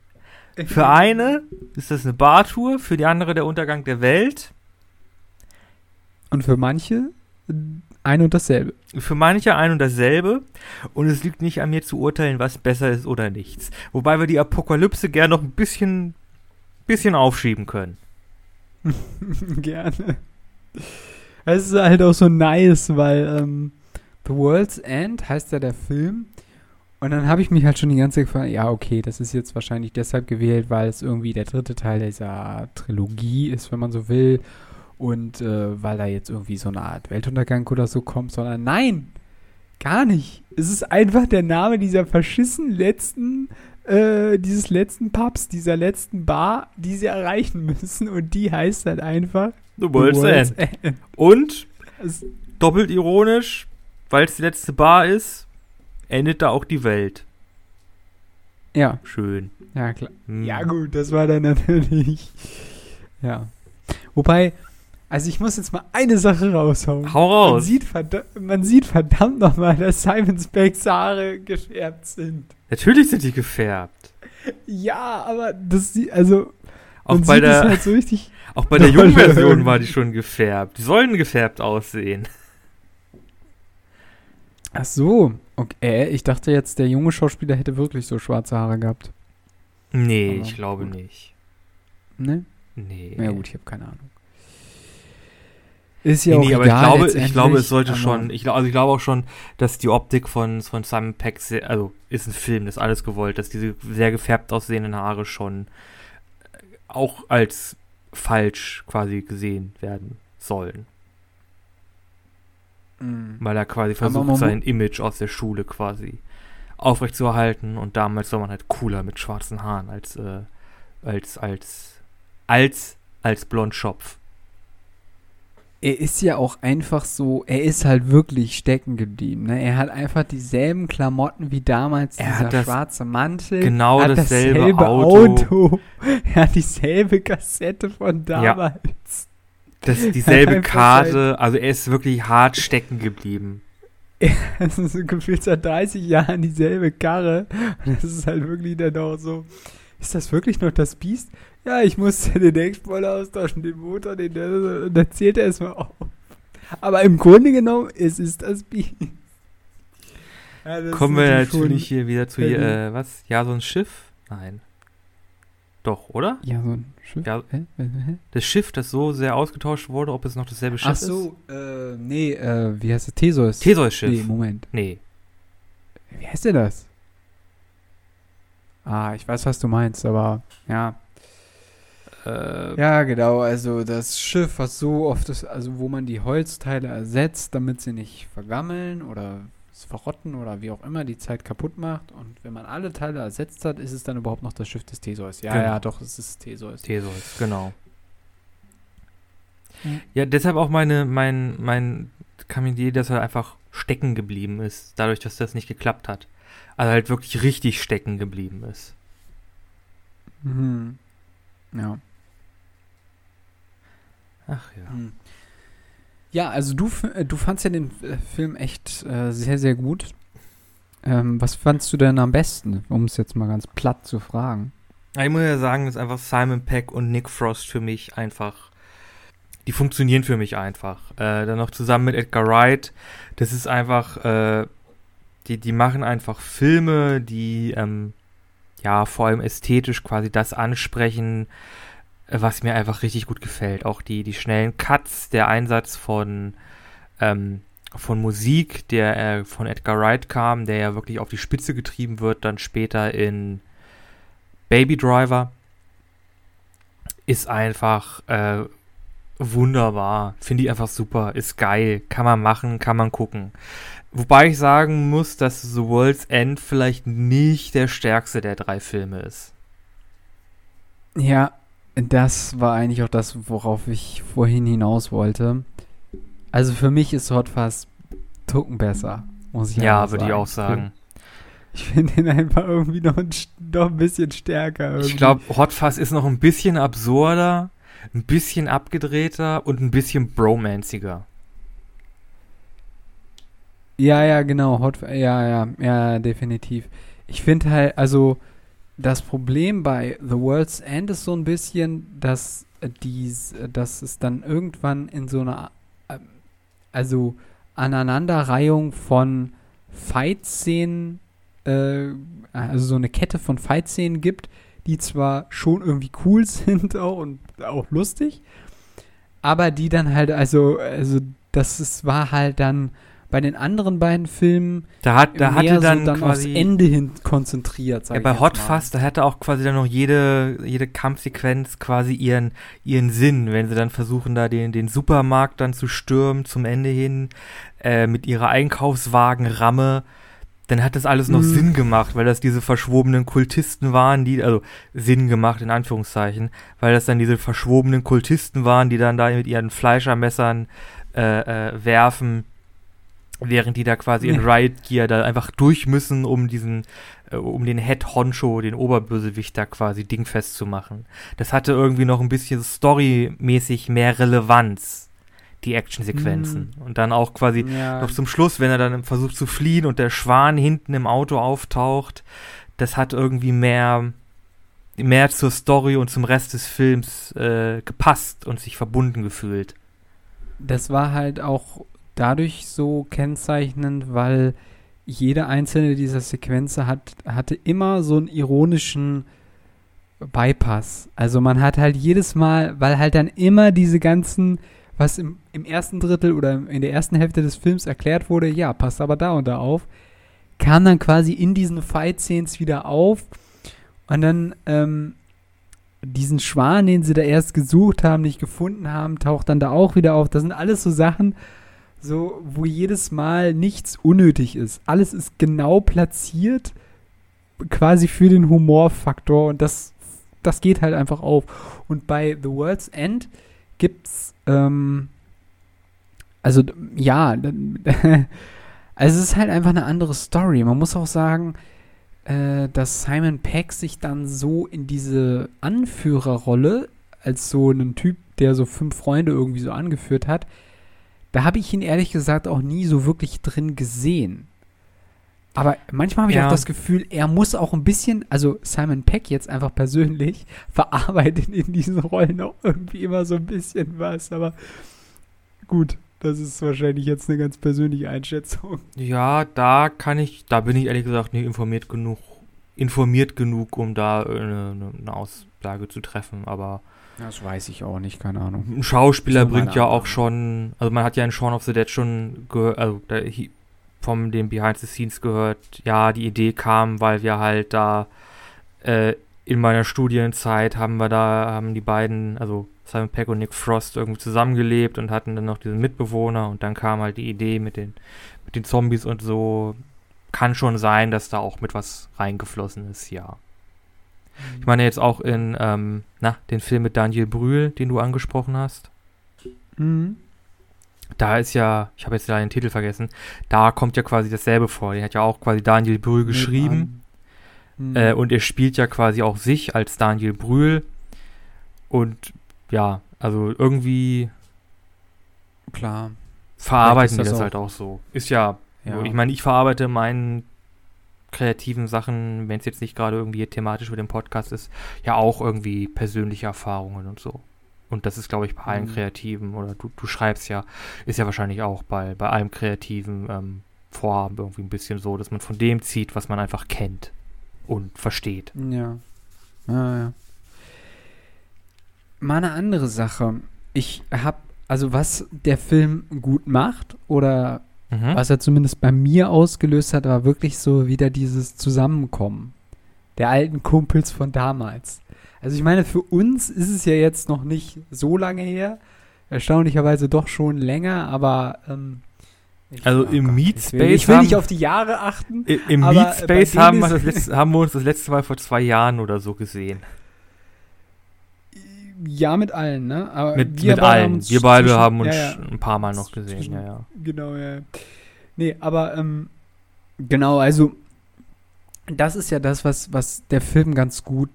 Für eine ist das eine Bartour, für die andere der Untergang der Welt. Und für manche ein und dasselbe. Für manche ein und dasselbe. Und es liegt nicht an mir zu urteilen, was besser ist oder nichts. Wobei wir die Apokalypse gerne noch ein bisschen, bisschen aufschieben können. Gerne. Es ist halt auch so nice, weil ähm, The World's End heißt ja der Film. Und dann habe ich mich halt schon die ganze Zeit gefragt, ja, okay, das ist jetzt wahrscheinlich deshalb gewählt, weil es irgendwie der dritte Teil dieser Trilogie ist, wenn man so will. Und äh, weil da jetzt irgendwie so eine Art Weltuntergang oder so kommt, sondern nein, gar nicht. Es ist einfach der Name dieser verschissen letzten äh, dieses letzten Pubs, dieser letzten Bar, die sie erreichen müssen. Und die heißt halt einfach The World's, The World's End. End. Und doppelt ironisch, weil es die letzte Bar ist, endet da auch die Welt. Ja. Schön. Ja, klar. Hm. Ja, gut, das war dann natürlich. Ja. Wobei, also ich muss jetzt mal eine Sache raushauen. Hau raus. Man sieht, verdammt, man sieht verdammt nochmal, dass Simon Specks Haare gefärbt sind. Natürlich sind die gefärbt. Ja, aber das sieht, also auch bei der, halt so richtig auch bei der jungen Version war die schon gefärbt. Die sollen gefärbt aussehen. Ach so, okay. Ich dachte jetzt, der junge Schauspieler hätte wirklich so schwarze Haare gehabt. Nee, aber ich glaube gut. nicht. Ne? Nee. Na gut, ich habe keine Ahnung. Ist ja nee, auch nee, aber ich glaube, ich glaube, es sollte schon, ich, also ich glaube auch schon, dass die Optik von, von Simon Peck, sehr, also ist ein Film, das ist alles gewollt, dass diese sehr gefärbt aussehenden Haare schon äh, auch als falsch quasi gesehen werden sollen. Mhm. Weil er quasi versucht, sein Image aus der Schule quasi aufrechtzuerhalten und damals war man halt cooler mit schwarzen Haaren als, äh, als, als, als, als Blondschopf. Er ist ja auch einfach so, er ist halt wirklich stecken geblieben. Ne? Er hat einfach dieselben Klamotten wie damals, Er dieser hat das- schwarze Mantel. genau hat dasselbe Auto. Auto. Er hat dieselbe Kassette von Ja. damals. Das ist dieselbe Karte, also er ist wirklich hart stecken geblieben. Das ist so gefühlt seit 30 Jahren dieselbe Karre. Und das ist halt wirklich dann auch so. Ist das wirklich noch das Biest? Ja, ich musste den Deckspoiler austauschen, den Motor, den und dann zählt er erstmal auf. Aber im Grunde genommen, es ist das Biest. Ja, das Kommen ist wir natürlich hier wieder zu hier, äh, was? Ja, so ein Schiff? Nein. Doch, oder? Ja, so ein Schiff. Ja. Das Schiff, das so sehr ausgetauscht wurde, ob es noch dasselbe Schiff Ach so, äh, nee, äh, wie heißt es? Theseus. ist? Theseus-Schiff. Nee, Moment. Nee. Wie heißt der das? Ah, ich weiß, was du meinst, aber ja. Äh, Ja, genau, also das Schiff, was so oft ist, also wo man die Holzteile ersetzt, damit sie nicht vergammeln oder es verrotten oder wie auch immer die Zeit kaputt macht. Und wenn man alle Teile ersetzt hat, ist es dann überhaupt noch das Schiff des Theseus. Ja, Genau. ja, doch, es ist Theseus. Theseus, genau. Mhm. Ja, deshalb auch meine, mein, mein Kaminier, dass er einfach stecken geblieben ist, dadurch, dass das nicht geklappt hat. Also halt wirklich richtig stecken geblieben ist. Mhm. Ja. Ach ja. Hm. Ja, also du, f- äh, du fandst ja den äh, Film echt äh, sehr, sehr gut. Ähm, was fandst du denn am besten, um es jetzt mal ganz platt zu fragen? Ich muss ja sagen, dass einfach Simon Peck und Nick Frost für mich einfach, die funktionieren für mich einfach. Äh, dann noch zusammen mit Edgar Wright, das ist einfach, äh, die, die machen einfach Filme, die, ähm, ja, vor allem ästhetisch quasi das ansprechen, äh, was mir einfach richtig gut gefällt. Auch die, die schnellen Cuts, der Einsatz von, ähm, von Musik, der äh, von Edgar Wright kam, der ja wirklich auf die Spitze getrieben wird, dann später in Baby Driver ist einfach äh, wunderbar. Finde ich einfach super. Ist geil. Kann man machen, kann man gucken. Wobei ich sagen muss, dass The World's End vielleicht nicht der stärkste der drei Filme ist. Ja, das war eigentlich auch das, worauf ich vorhin hinaus wollte. Also für mich ist Hot Fuzz Tucken besser, muss ich Ja, einfach würde ich auch sagen. Ich finde ihn einfach irgendwie noch ein, noch ein bisschen stärker. Irgendwie. Ich glaube, Hot Fuzz ist noch ein bisschen absurder, ein bisschen abgedrehter und ein bisschen bromanciger. Ja, ja, genau. Hot, ja, ja, ja, definitiv. Ich finde halt, also das Problem bei The World's End ist so ein bisschen, dass dies, dass es dann irgendwann in so einer, äh, also Aneinanderreihung von Fight-Szenen, äh, also so eine Kette von Fight-Szenen gibt, die zwar schon irgendwie cool sind auch und auch lustig, aber die dann halt, also, also das ist, war halt dann bei den anderen beiden Filmen Da, hat, da hatte dann, so dann quasi aufs Ende hin konzentriert. Sag Ja, ich bei Hot. Fuzz, da hätte auch quasi dann noch jede, jede Kampfsequenz quasi ihren, ihren Sinn, wenn sie dann versuchen, da den, den Supermarkt dann zu stürmen zum Ende hin, äh, mit ihrer Einkaufswagenramme, dann hat das alles noch Mhm. Sinn gemacht, weil das diese verschwobenen Kultisten waren, die, also Sinn gemacht in Anführungszeichen, weil das dann diese verschwobenen Kultisten waren, die dann da mit ihren Fleischermessern äh, äh, werfen, während die da quasi in. Riot Gear da einfach durch müssen, um diesen, äh, um den Head Honcho, den Oberbösewicht da quasi dingfest zu machen. Das hatte irgendwie noch ein bisschen storymäßig mehr Relevanz, die Actionsequenzen. Und dann auch quasi ja, noch zum Schluss, wenn er dann versucht zu fliehen und der Schwan hinten im Auto auftaucht, das hat irgendwie mehr, mehr zur Story und zum Rest des Films äh, gepasst und sich verbunden gefühlt. das war halt auch dadurch so kennzeichnend, weil jede einzelne dieser Sequenzen hat, hatte immer so einen ironischen Bypass. Also man hat halt jedes Mal, weil halt dann immer diese ganzen, was im, im ersten Drittel oder in der ersten Hälfte des Films erklärt wurde, ja, passt aber da und da auf, kam dann quasi in diesen Fight-Scenes wieder auf und dann ähm, diesen Schwan, den sie da erst gesucht haben, nicht gefunden haben, taucht dann da auch wieder auf. Das sind alles so Sachen, so, wo jedes Mal nichts unnötig ist. Alles ist genau platziert, quasi für den Humorfaktor und das, das geht halt einfach auf. Und bei The World's End gibt's, ähm, also ja, also es ist halt einfach eine andere Story. Man muss auch sagen, äh, dass Simon Peck sich dann so in diese Anführerrolle als so einen Typ, der so fünf Freunde irgendwie so angeführt hat, da habe ich ihn ehrlich gesagt auch nie so wirklich drin gesehen. Aber manchmal habe ich Ja. auch das Gefühl, er muss auch ein bisschen, also Simon Peck jetzt einfach persönlich, verarbeitet in diesen Rollen auch irgendwie immer so ein bisschen was. Aber gut, das ist wahrscheinlich jetzt eine ganz persönliche Einschätzung. Ja, da kann ich, da bin ich ehrlich gesagt nicht informiert genug, informiert genug, um da eine, eine Aussage zu treffen. Aber Das weiß ich auch nicht, keine Ahnung. ein Schauspieler bringt ja auch schon, also man hat ja in Shaun of the Dead schon gehört, also da, vom den Behind the Scenes gehört, ja, die Idee kam, weil wir halt da äh, in meiner Studienzeit haben wir da, haben die beiden, also Simon Peck und Nick Frost irgendwie zusammengelebt und hatten dann noch diesen Mitbewohner und dann kam halt die Idee mit den, mit den Zombies und so. Kann schon sein, dass da auch mit was reingeflossen ist, ja. Ich meine jetzt auch in, ähm, na, den Film mit Daniel Brühl, den du angesprochen hast. Mhm. Da ist ja, ich habe jetzt leider den Titel vergessen, da kommt ja quasi dasselbe vor. Den hat ja auch quasi Daniel Brühl geschrieben. Mhm. Äh, und er spielt ja quasi auch sich als Daniel Brühl. Und ja, also irgendwie Klar. verarbeiten die das das halt auch so. Ist ja, Ja. ich meine, ich verarbeite meinen kreativen Sachen, wenn es jetzt nicht gerade irgendwie thematisch mit dem Podcast ist, ja auch irgendwie persönliche Erfahrungen und so. Und das ist, glaube ich, bei allen Mhm. Kreativen, oder du, du schreibst ja, ist ja wahrscheinlich auch bei, bei allem kreativen ähm, Vorhaben irgendwie ein bisschen so, dass man von dem zieht, was man einfach kennt und versteht. Ja. Ja, ja. Mal eine andere Sache. Ich habe, also was der Film gut macht oder Mhm. was er zumindest bei mir ausgelöst hat, war wirklich so wieder dieses Zusammenkommen der alten Kumpels von damals. Also ich meine, für uns ist es ja jetzt noch nicht so lange her, erstaunlicherweise doch schon länger, aber ähm, ich- Also im Gott, Meat ich will, Space ich will nicht haben- auf die Jahre achten. Im bei Space haben haben wir uns das letzte Mal vor zwei Jahren oder so gesehen. Ja, mit allen, ne? Aber Mit, wir mit allen. Wir beide zwischen- haben uns ja, ja. ein paar Mal noch gesehen, Zwischen- ja, ja. Genau, ja. Nee, aber ähm, genau, also das ist ja das, was, was der Film ganz gut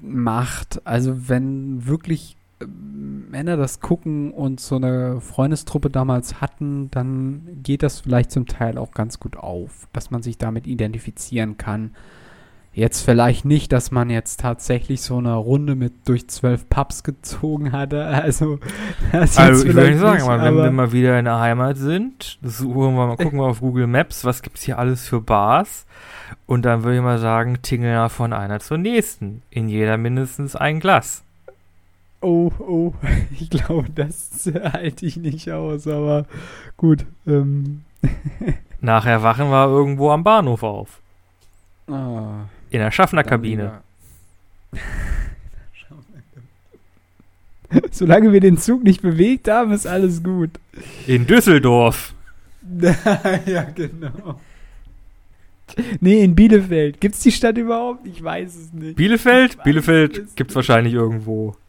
macht. Also wenn wirklich ähm, Männer das gucken und so eine Freundestruppe damals hatten, dann geht das vielleicht zum Teil auch ganz gut auf, dass man sich damit identifizieren kann. Jetzt vielleicht nicht, dass man jetzt tatsächlich so eine Runde mit durch zwölf Pubs gezogen hatte. Also, das Also ich würde sagen, nicht, wenn wir mal wieder in der Heimat sind, suchen wir mal, gucken wir auf Google Maps, was gibt's hier alles für Bars? Und dann würde ich mal sagen, tingeln wir von einer zur nächsten. In jeder mindestens ein Glas. Oh, oh, ich glaube, das halte ich nicht aus, aber gut. Ähm. Nachher wachen wir irgendwo am Bahnhof auf. Ah, In der Schaffnerkabine. Solange wir den Zug nicht bewegt haben, ist alles gut. In Düsseldorf. ja, genau. Nee, in Bielefeld. Gibt's die Stadt überhaupt? Ich weiß es nicht. Bielefeld? Ich Bielefeld es gibt's nicht. wahrscheinlich irgendwo.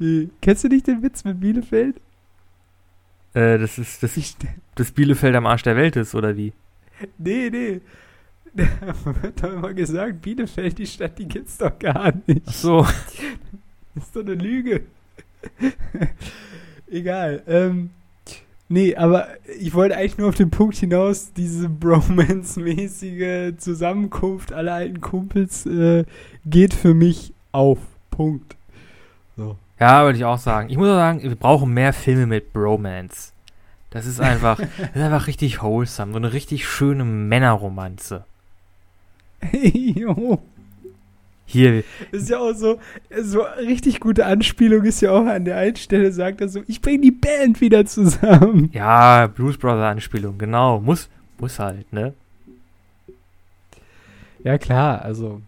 Nee. Kennst du nicht den Witz mit Bielefeld? Äh, das ist das, Ich, das Bielefeld am Arsch der Welt ist, oder wie? nee, nee. Da wird doch immer gesagt, Bielefeld, die Stadt, die gibt's doch gar nicht. Ach so. Das ist doch eine Lüge. Egal. Ähm, nee, aber ich wollte eigentlich nur auf den Punkt hinaus, diese Bromance-mäßige Zusammenkunft aller alten Kumpels äh, geht für mich auf. Punkt. So. Ja, würde ich auch sagen. Ich muss auch sagen, wir brauchen mehr Filme mit Bromance. Das ist einfach, das ist einfach richtig wholesome. So eine richtig schöne Männerromanze. jo. Hier, Ist ja auch so, so richtig gute Anspielung ist ja auch an der einen Stelle, sagt er so, ich bring die Band wieder zusammen. ja, Blues Brother Anspielung, genau. Muss, muss halt, ne? Ja, klar, also.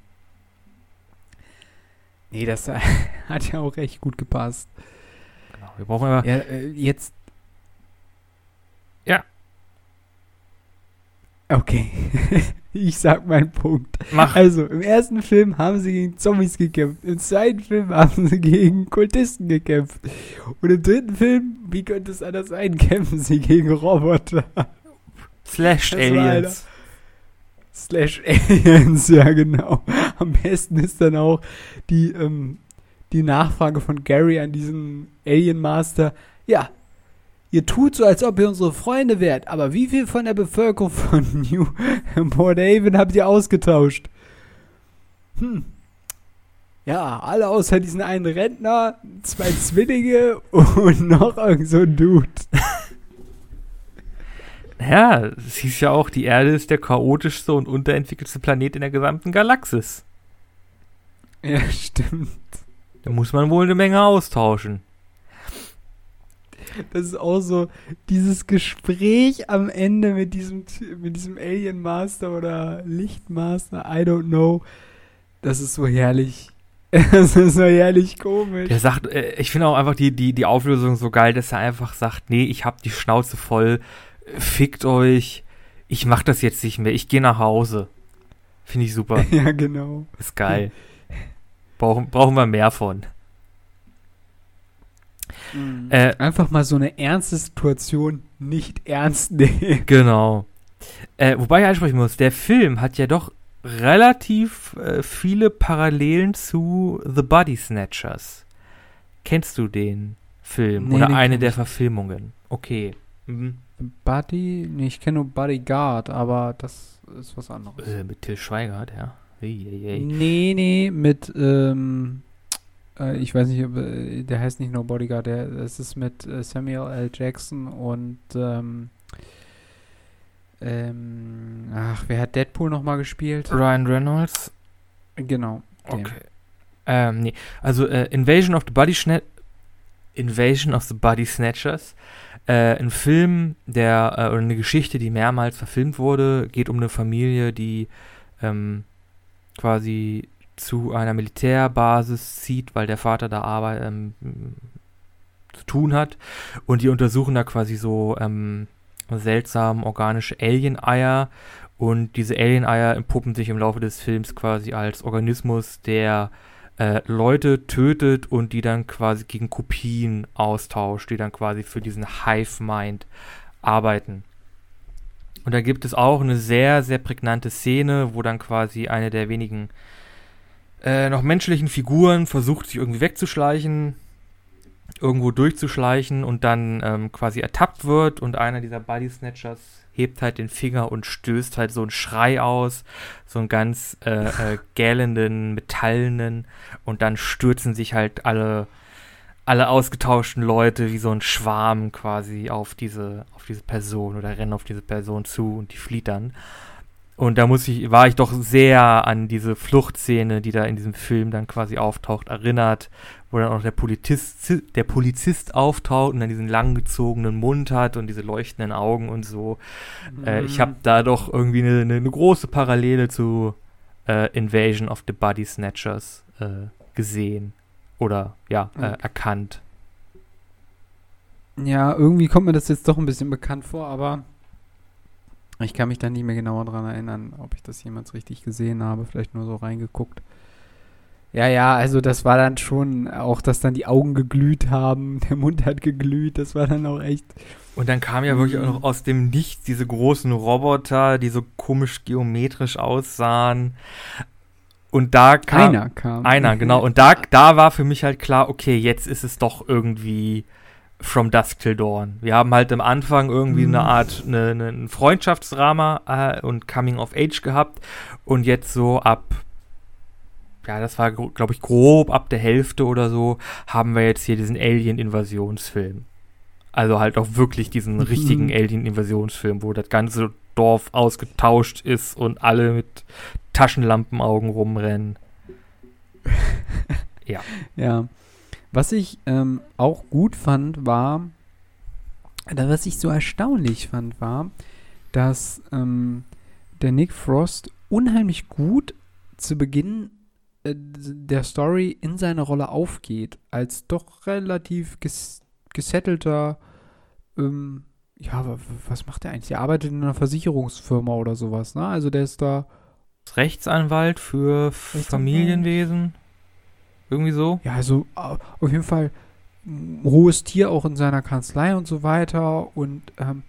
Nee, das hat ja auch recht gut gepasst. Genau. Wir brauchen aber, Ja, äh, jetzt. Ja. Okay. Ich sag meinen Punkt. Mach. Also, im ersten Film haben sie gegen Zombies gekämpft. Im zweiten Film haben sie gegen Kultisten gekämpft. Und im dritten Film, wie könnte es anders sein, kämpfen sie gegen Roboter. Slash Aliens. Slash Aliens, ja genau. Am besten ist dann auch die, ähm, die Nachfrage von Gary an diesen Alien Master. Ja, ihr tut so, als ob ihr unsere Freunde wärt, aber wie viel von der Bevölkerung von New Port Haven habt ihr ausgetauscht? Hm. Ja, alle außer diesen einen Rentner, zwei Zwillinge und noch irgend so ein Dude. Ja, es hieß ja auch, die Erde ist der chaotischste und unterentwickelste Planet in der gesamten Galaxis. Ja, stimmt. Da muss man wohl eine Menge austauschen. Das ist auch so dieses Gespräch am Ende mit diesem, mit diesem Alien Master oder Lichtmaster, I don't know. Das ist so herrlich. Das ist so herrlich komisch. Der sagt, äh, ich finde auch einfach die, die, die Auflösung so geil, dass er einfach sagt, nee, ich hab die Schnauze voll, fickt euch, ich mach das jetzt nicht mehr, ich gehe nach Hause. Finde ich super, Ja, genau. ist geil. Brauchen, brauchen wir mehr von. Äh, Einfach mal so eine ernste Situation nicht ernst nehmen. Genau. Äh, wobei ich ansprechen muss, der Film hat ja doch relativ äh, viele Parallelen zu The Body Snatchers. Kennst du den Film Nee, oder den eine der. Verfilmungen? Okay. Mhm. Buddy? Nee, ich kenne nur Bodyguard, aber das ist was anderes. Äh, mit Till Schweigert, ja. Eieiei. Nee, nee, mit, ähm, äh, ich weiß nicht, ob, äh, der heißt nicht nur Bodyguard, der, es ist mit äh, Samuel L. Jackson und, ähm, ähm, ach, wer hat Deadpool nochmal gespielt? Ryan Reynolds. Genau. der. Okay. Ähm, nee. Also äh, Invasion of the Body Snatchers. Invasion of the Body Snatchers. Äh, ein Film, der, äh, oder eine Geschichte, die mehrmals verfilmt wurde, geht um eine Familie, die ähm, quasi zu einer Militärbasis zieht, weil der Vater da Arbeit ähm, zu tun hat. Und die untersuchen da quasi so ähm, seltsam organische Alien-Eier. Und diese Alien-Eier entpuppen sich im Laufe des Films quasi als Organismus, der äh, Leute tötet und die dann quasi gegen Kopien austauscht, die dann quasi für diesen Hive-Mind arbeiten. Und da gibt es auch eine sehr, sehr prägnante Szene, wo dann quasi eine der wenigen äh, noch menschlichen Figuren versucht, sich irgendwie wegzuschleichen, irgendwo durchzuschleichen und dann ähm, quasi ertappt wird und einer dieser Body Snatchers hebt halt den Finger und stößt halt so einen Schrei aus, so einen ganz äh, äh, gählenden, metallenen und dann stürzen sich halt alle alle ausgetauschten Leute wie so ein Schwarm quasi auf diese auf diese Person oder rennen auf diese Person zu und die flieht dann. Und da muss ich, war ich doch sehr an diese Fluchtszene, die da in diesem Film dann quasi auftaucht, erinnert, wo dann auch der Polizist, der Polizist auftaucht und dann diesen langgezogenen Mund hat und diese leuchtenden Augen und so. Äh, ich habe da doch irgendwie eine, eine, eine große Parallele zu äh, Invasion of the Body Snatchers äh, gesehen oder ja, Okay. erkannt. Ja, irgendwie kommt mir das jetzt doch ein bisschen bekannt vor, aber ich kann mich da nicht mehr genauer dran erinnern, ob ich das jemals richtig gesehen habe, vielleicht nur so reingeguckt. Ja, ja, also das war dann schon auch, dass dann die Augen geglüht haben, der Mund hat geglüht, das war dann auch echt. Und dann kam ja wirklich auch Mhm. noch aus dem Nichts diese großen Roboter, die so komisch geometrisch aussahen. Und da kam Einer kam. Einer, genau. Und da, da war für mich halt klar, okay, jetzt ist es doch irgendwie From Dusk Till Dawn. Wir haben halt am Anfang irgendwie eine Art, eine, eine, ein Freundschaftsdrama äh, und Coming of Age gehabt. Und jetzt so ab, ja, das war, glaube ich, grob ab der Hälfte oder so, haben wir jetzt hier diesen Alien-Invasionsfilm. Also halt auch wirklich diesen Mhm. richtigen Alien-Invasionsfilm, wo das ganze Dorf ausgetauscht ist und alle mit Taschenlampenaugen rumrennen. Ja. Was ich ähm, auch gut fand, war, oder was ich so erstaunlich fand, war, dass ähm, der Nick Frost unheimlich gut zu Beginn äh, der Story in seine Rolle aufgeht, als doch relativ ges gesettelter, ähm, ja, wa- wa- was macht er eigentlich? Er arbeitet in einer Versicherungsfirma oder sowas, ne? Also der ist da, Rechtsanwalt für Familienwesen. Irgendwie so. ja, also au- auf jeden Fall ein hohes Tier auch in seiner Kanzlei und so weiter. Und ähm,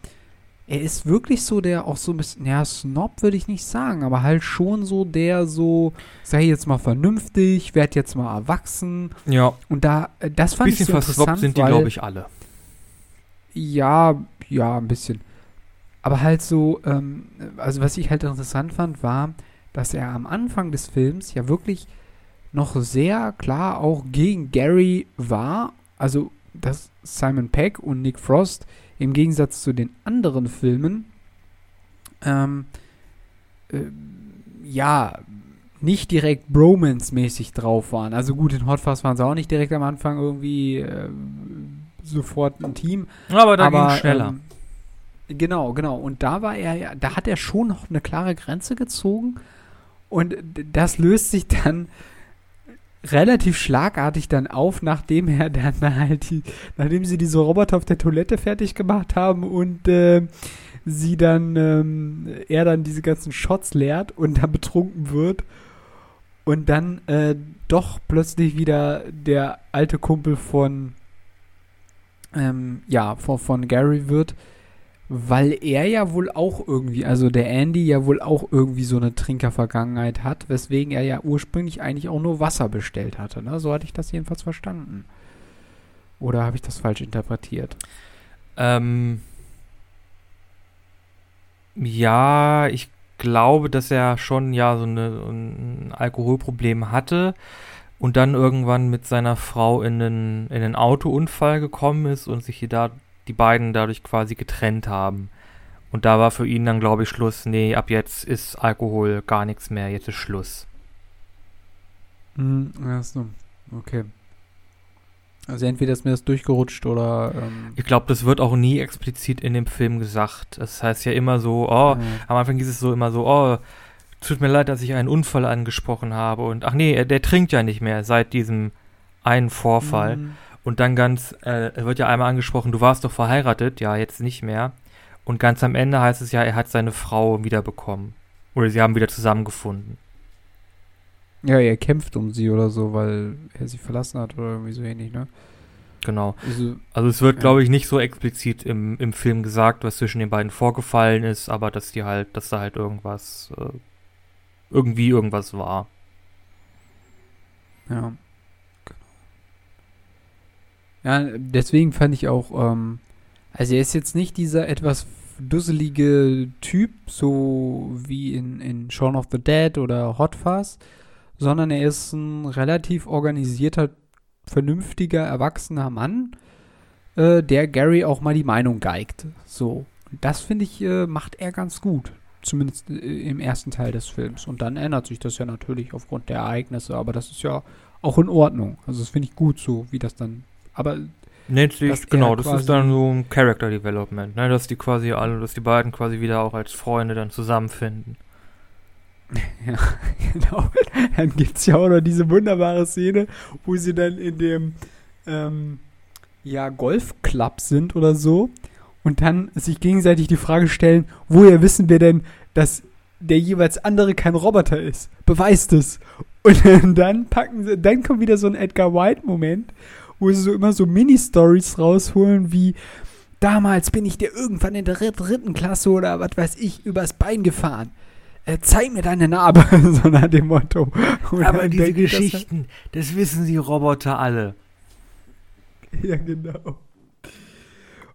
er ist wirklich so der, auch so ein bisschen, ja, Snob würde ich nicht sagen, aber halt schon so der so, sei jetzt mal vernünftig, werd jetzt mal erwachsen. Ja. Und da, äh, das fand bisschen ich so interessant, sind die, glaube ich, alle. Ja, ja, ein bisschen. Aber halt so, ähm, also was ich halt interessant fand, war, dass er am Anfang des Films ja wirklich noch sehr klar auch gegen Gary war. Also, dass Simon Peck und Nick Frost im Gegensatz zu den anderen Filmen, ähm, äh, ja, nicht direkt Bromance-mäßig drauf waren. Also gut, in Hot Fuzz waren sie auch nicht direkt am Anfang irgendwie äh, sofort ein Team. Aber da ging schneller. Ähm, genau, genau. Und da war er ja, da hat er schon noch eine klare Grenze gezogen. Und das löst sich dann relativ schlagartig dann auf, nachdem er dann halt die, nachdem sie diese Roboter auf der Toilette fertig gemacht haben und äh, sie dann, ähm, er dann diese ganzen Shots leert und dann betrunken wird und dann äh, doch plötzlich wieder der alte Kumpel von ähm, ja, von, von Gary wird, weil er ja wohl auch irgendwie, also der Andy ja wohl auch irgendwie so eine Trinkervergangenheit hat, weswegen er ja ursprünglich eigentlich auch nur Wasser bestellt hatte. Ne? So hatte ich das jedenfalls verstanden. Oder habe ich das falsch interpretiert? Ähm, ja, ich glaube, dass er schon ja so eine, ein Alkoholproblem hatte und dann irgendwann mit seiner Frau in einen, in einen Autounfall gekommen ist und sich die, da, die beiden dadurch quasi getrennt haben. Und da war für ihn dann, glaube ich, Schluss. Nee, ab jetzt ist Alkohol gar nichts mehr, jetzt ist Schluss. Hm, ja, so. Okay. Also entweder ist mir das durchgerutscht oder ähm, Ich glaube, das wird auch nie explizit in dem Film gesagt. Das heißt ja immer so, oh, äh, Am Anfang hieß es so immer so, oh, tut mir leid, dass ich einen Unfall angesprochen habe. Und ach nee, er- der trinkt ja nicht mehr seit diesem einen Vorfall. hm, Und dann ganz, äh, er wird ja einmal angesprochen, du warst doch verheiratet, ja, jetzt nicht mehr. Und ganz am Ende heißt es ja, er hat seine Frau wiederbekommen. Oder sie haben wieder zusammengefunden. Ja, er kämpft um sie oder so, weil er sie verlassen hat oder irgendwie so ähnlich, ne? Genau. Also, Also es wird, Ja. glaube ich, nicht so explizit im, im Film gesagt, was zwischen den beiden vorgefallen ist, aber dass die halt, dass da halt irgendwas, äh, irgendwie irgendwas war. Ja. Ja, deswegen fand ich auch, ähm, also er ist jetzt nicht dieser etwas dusselige Typ, so wie in, in Shaun of the Dead oder Hot Fuzz, sondern er ist ein relativ organisierter, vernünftiger, erwachsener Mann, äh, der Gary auch mal die Meinung geigt. So. Das finde ich, äh, macht er ganz gut. Zumindest äh, im ersten Teil des Films. Und dann ändert sich das ja natürlich aufgrund der Ereignisse, aber das ist ja auch in Ordnung. Also das finde ich gut so, wie das dann. Aber Nee, Dass ich, er genau, das ist dann so ein Character Development, ne? Dass die quasi alle, dass die beiden quasi wieder auch als Freunde dann zusammenfinden. ja, genau. Dann gibt es ja auch noch diese wunderbare Szene, wo sie dann in dem ähm, ja, Golfclub sind oder so und dann sich gegenseitig die Frage stellen, woher wissen wir denn, dass der jeweils andere kein Roboter ist? Beweist es. Und dann packen sie, dann kommt wieder so ein Edgar White-Moment, wo sie so immer so Mini-Stories rausholen, wie damals bin ich dir irgendwann in der dritt- dritten Klasse oder was weiß ich übers Bein gefahren. Äh, zeig mir deine Narbe, so nach dem Motto. Und Aber diese denke ich, das- Geschichten, das wissen die Roboter alle. Ja, genau.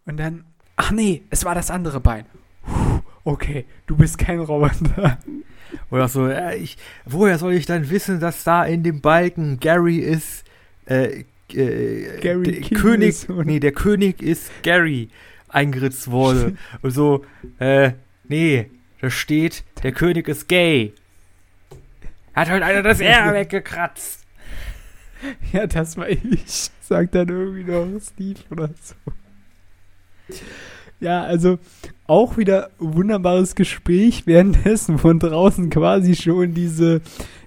Und dann, ach nee, es war das andere Bein. Puh, okay, du bist kein Roboter. Oder so, äh, ich, woher soll ich dann wissen, dass da in dem Balken Gary ist, äh, äh, Gary König, nee, der König ist Gary eingeritzt wurde. Und so, äh, nee, da steht, der König ist gay. Hat heute einer das R weggekratzt. Ja, das war ich. Sagt dann irgendwie noch Steve oder so. Ja, also auch wieder wunderbares Gespräch, währenddessen von draußen quasi schon diese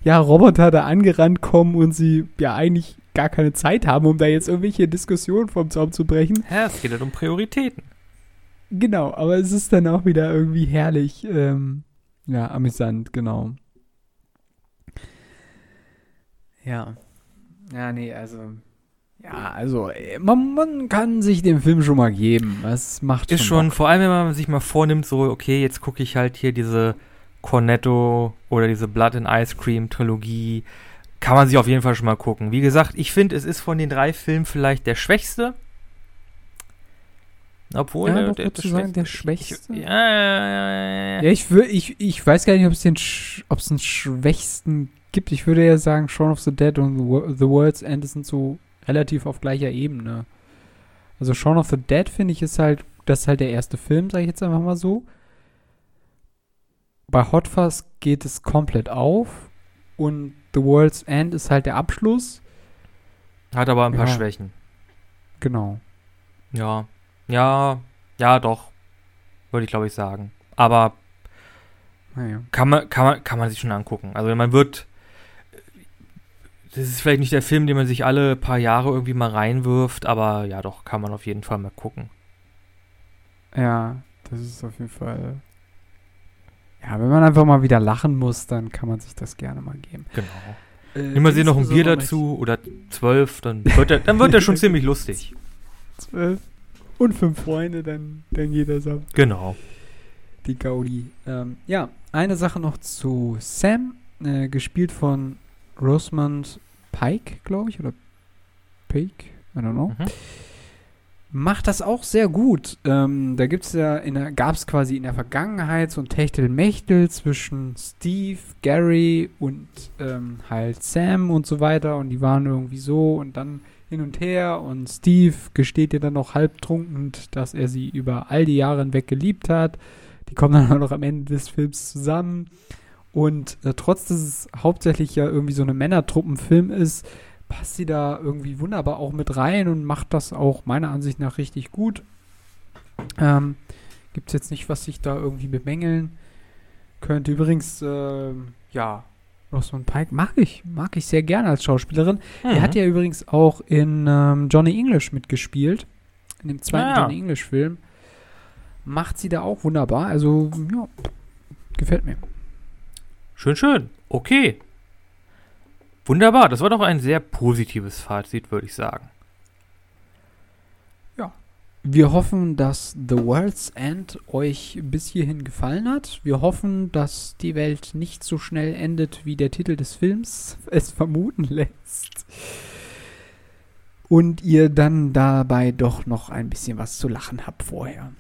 ja, Roboter da angerannt kommen und sie ja eigentlich gar keine Zeit haben, um da jetzt irgendwelche Diskussionen vom Zaum zu brechen. Ja, es geht halt um Prioritäten. Genau, aber es ist dann auch wieder irgendwie herrlich, ähm, ja, amüsant, genau. Ja. Ja, nee, also. Ja, also, äh, man, man kann sich den Film schon mal geben. Das macht Ist schon, vor allem wenn man sich mal vornimmt, so, okay, jetzt gucke ich halt hier diese Cornetto oder diese Blood and Ice Cream Trilogie. Kann man sich auf jeden Fall schon mal gucken. Wie gesagt, ich finde, es ist von den drei Filmen vielleicht der schwächste. Obwohl, ja, der, doch, der, sagen, der schwächste? Ich, ja, ja, ja, ja, ich, wür, ich, ich weiß gar nicht, ob es den sch- ob es einen schwächsten gibt. Ich würde ja sagen, Shaun of the Dead und the World's End sind so relativ auf gleicher Ebene. Also Shaun of the Dead finde ich ist halt, das ist halt der erste Film, sage ich jetzt einfach mal so. Bei Hot Fuzz geht es komplett auf und The World's End ist halt der Abschluss. Hat aber ein paar Ja. Schwächen. Genau. Ja. Ja, ja, doch. Würde ich, glaube ich, sagen. Aber Naja. kann man, kann, man, kann man sich schon angucken. Also man wird. Das ist vielleicht nicht der Film, den man sich alle paar Jahre irgendwie mal reinwirft, aber ja, doch, kann man auf jeden Fall mal gucken. Ja, das ist auf jeden Fall. Ja, wenn man einfach mal wieder lachen muss, dann kann man sich das gerne mal geben. Genau. Äh, Nimm mal sie noch ein Bier dazu oder zwölf, dann wird der, dann wird der schon ziemlich lustig. Zwölf und fünf Freunde, dann, dann geht das ab. Genau. Die Gaudi. Ähm, ja, eine Sache noch zu Sam, äh, gespielt von Rosamund Pike, glaube ich, oder Pike, I don't know. Mhm. macht das auch sehr gut. Ähm, da gibt's ja in der, gab's quasi in der Vergangenheit so ein Techtelmechtel zwischen Steve, Gary und ähm, halt Sam und so weiter und die waren irgendwie so und dann hin und her und Steve gesteht ihr dann noch halbtrunken, dass er sie über all die Jahre hinweg geliebt hat. Die kommen dann auch noch am Ende des Films zusammen und äh, trotz dass es hauptsächlich ja irgendwie so eine Männertruppenfilm ist, passt sie da irgendwie wunderbar auch mit rein und macht das auch meiner Ansicht nach richtig gut. Ähm, Gibt es jetzt nicht, was sich da irgendwie bemängeln könnte. Übrigens, ähm, ja, Rosamund Pike mag ich, mag ich sehr gerne als Schauspielerin. Er Mhm. hat ja übrigens auch in ähm, Johnny English mitgespielt. In dem zweiten Ah, ja. Johnny English-Film. Macht sie da auch wunderbar. Also, ja, gefällt mir. Schön, schön. Okay. Wunderbar. Das war doch ein sehr positives Fazit, würde ich sagen. Wir hoffen, dass The World's End euch bis hierhin gefallen hat. Wir hoffen, dass die Welt nicht so schnell endet, wie der Titel des Films es vermuten lässt. Und ihr dann dabei doch noch ein bisschen was zu lachen habt vorher.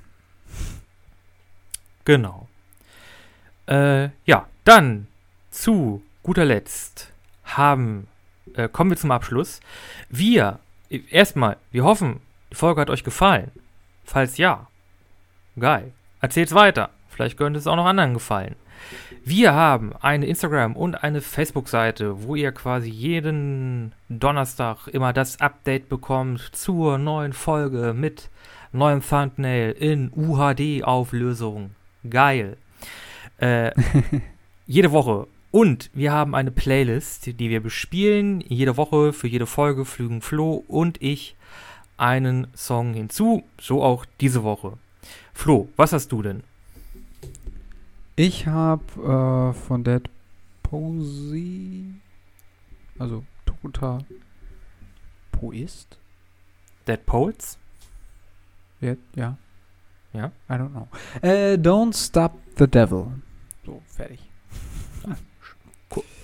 Genau. Äh, ja, dann zu guter Letzt haben, äh, kommen wir zum Abschluss. Wir, erstmal, wir hoffen, die Folge hat euch gefallen. Falls ja, geil. Erzählt's weiter. Vielleicht könnte es auch noch anderen gefallen. Wir haben eine Instagram- und eine Facebook-Seite, wo ihr quasi jeden Donnerstag immer das Update bekommt zur neuen Folge mit neuem Thumbnail in UHD-Auflösung. Geil. Äh, jede Woche. Und wir haben eine Playlist, die wir bespielen. Jede Woche für jede Folge fügen Flo und ich einen Song hinzu. So auch diese Woche. Flo, was hast du denn? Ich habe äh, von Dead Posey, also toter Poist, Dead Poets? ja, ja, Ja. I don't know. Äh, Don't Stop the Devil. So, fertig.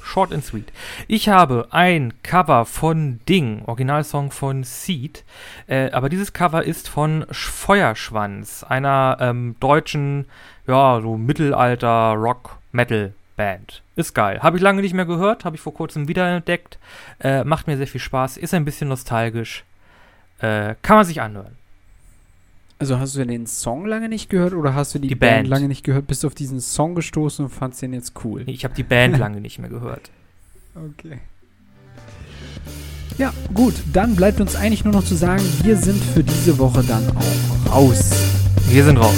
Short and sweet. Ich habe ein Cover von Ding, Originalsong von Seed. Äh, aber dieses Cover ist von Sch- Feuerschwanz, einer ähm, deutschen, ja, so Mittelalter Rock-Metal-Band. Ist geil. Habe ich lange nicht mehr gehört, habe ich vor kurzem wiederentdeckt. Äh, macht mir sehr viel Spaß, ist ein bisschen nostalgisch. Äh, kann man sich anhören. Also hast du den Song lange nicht gehört oder hast du die, Die Band. Band. lange nicht gehört, bist auf diesen Song gestoßen und fandst den jetzt cool? Ich habe die Band lange nicht mehr gehört. Okay. Ja, gut, dann bleibt uns eigentlich nur noch zu sagen, wir sind für diese Woche dann auch raus. Wir sind raus.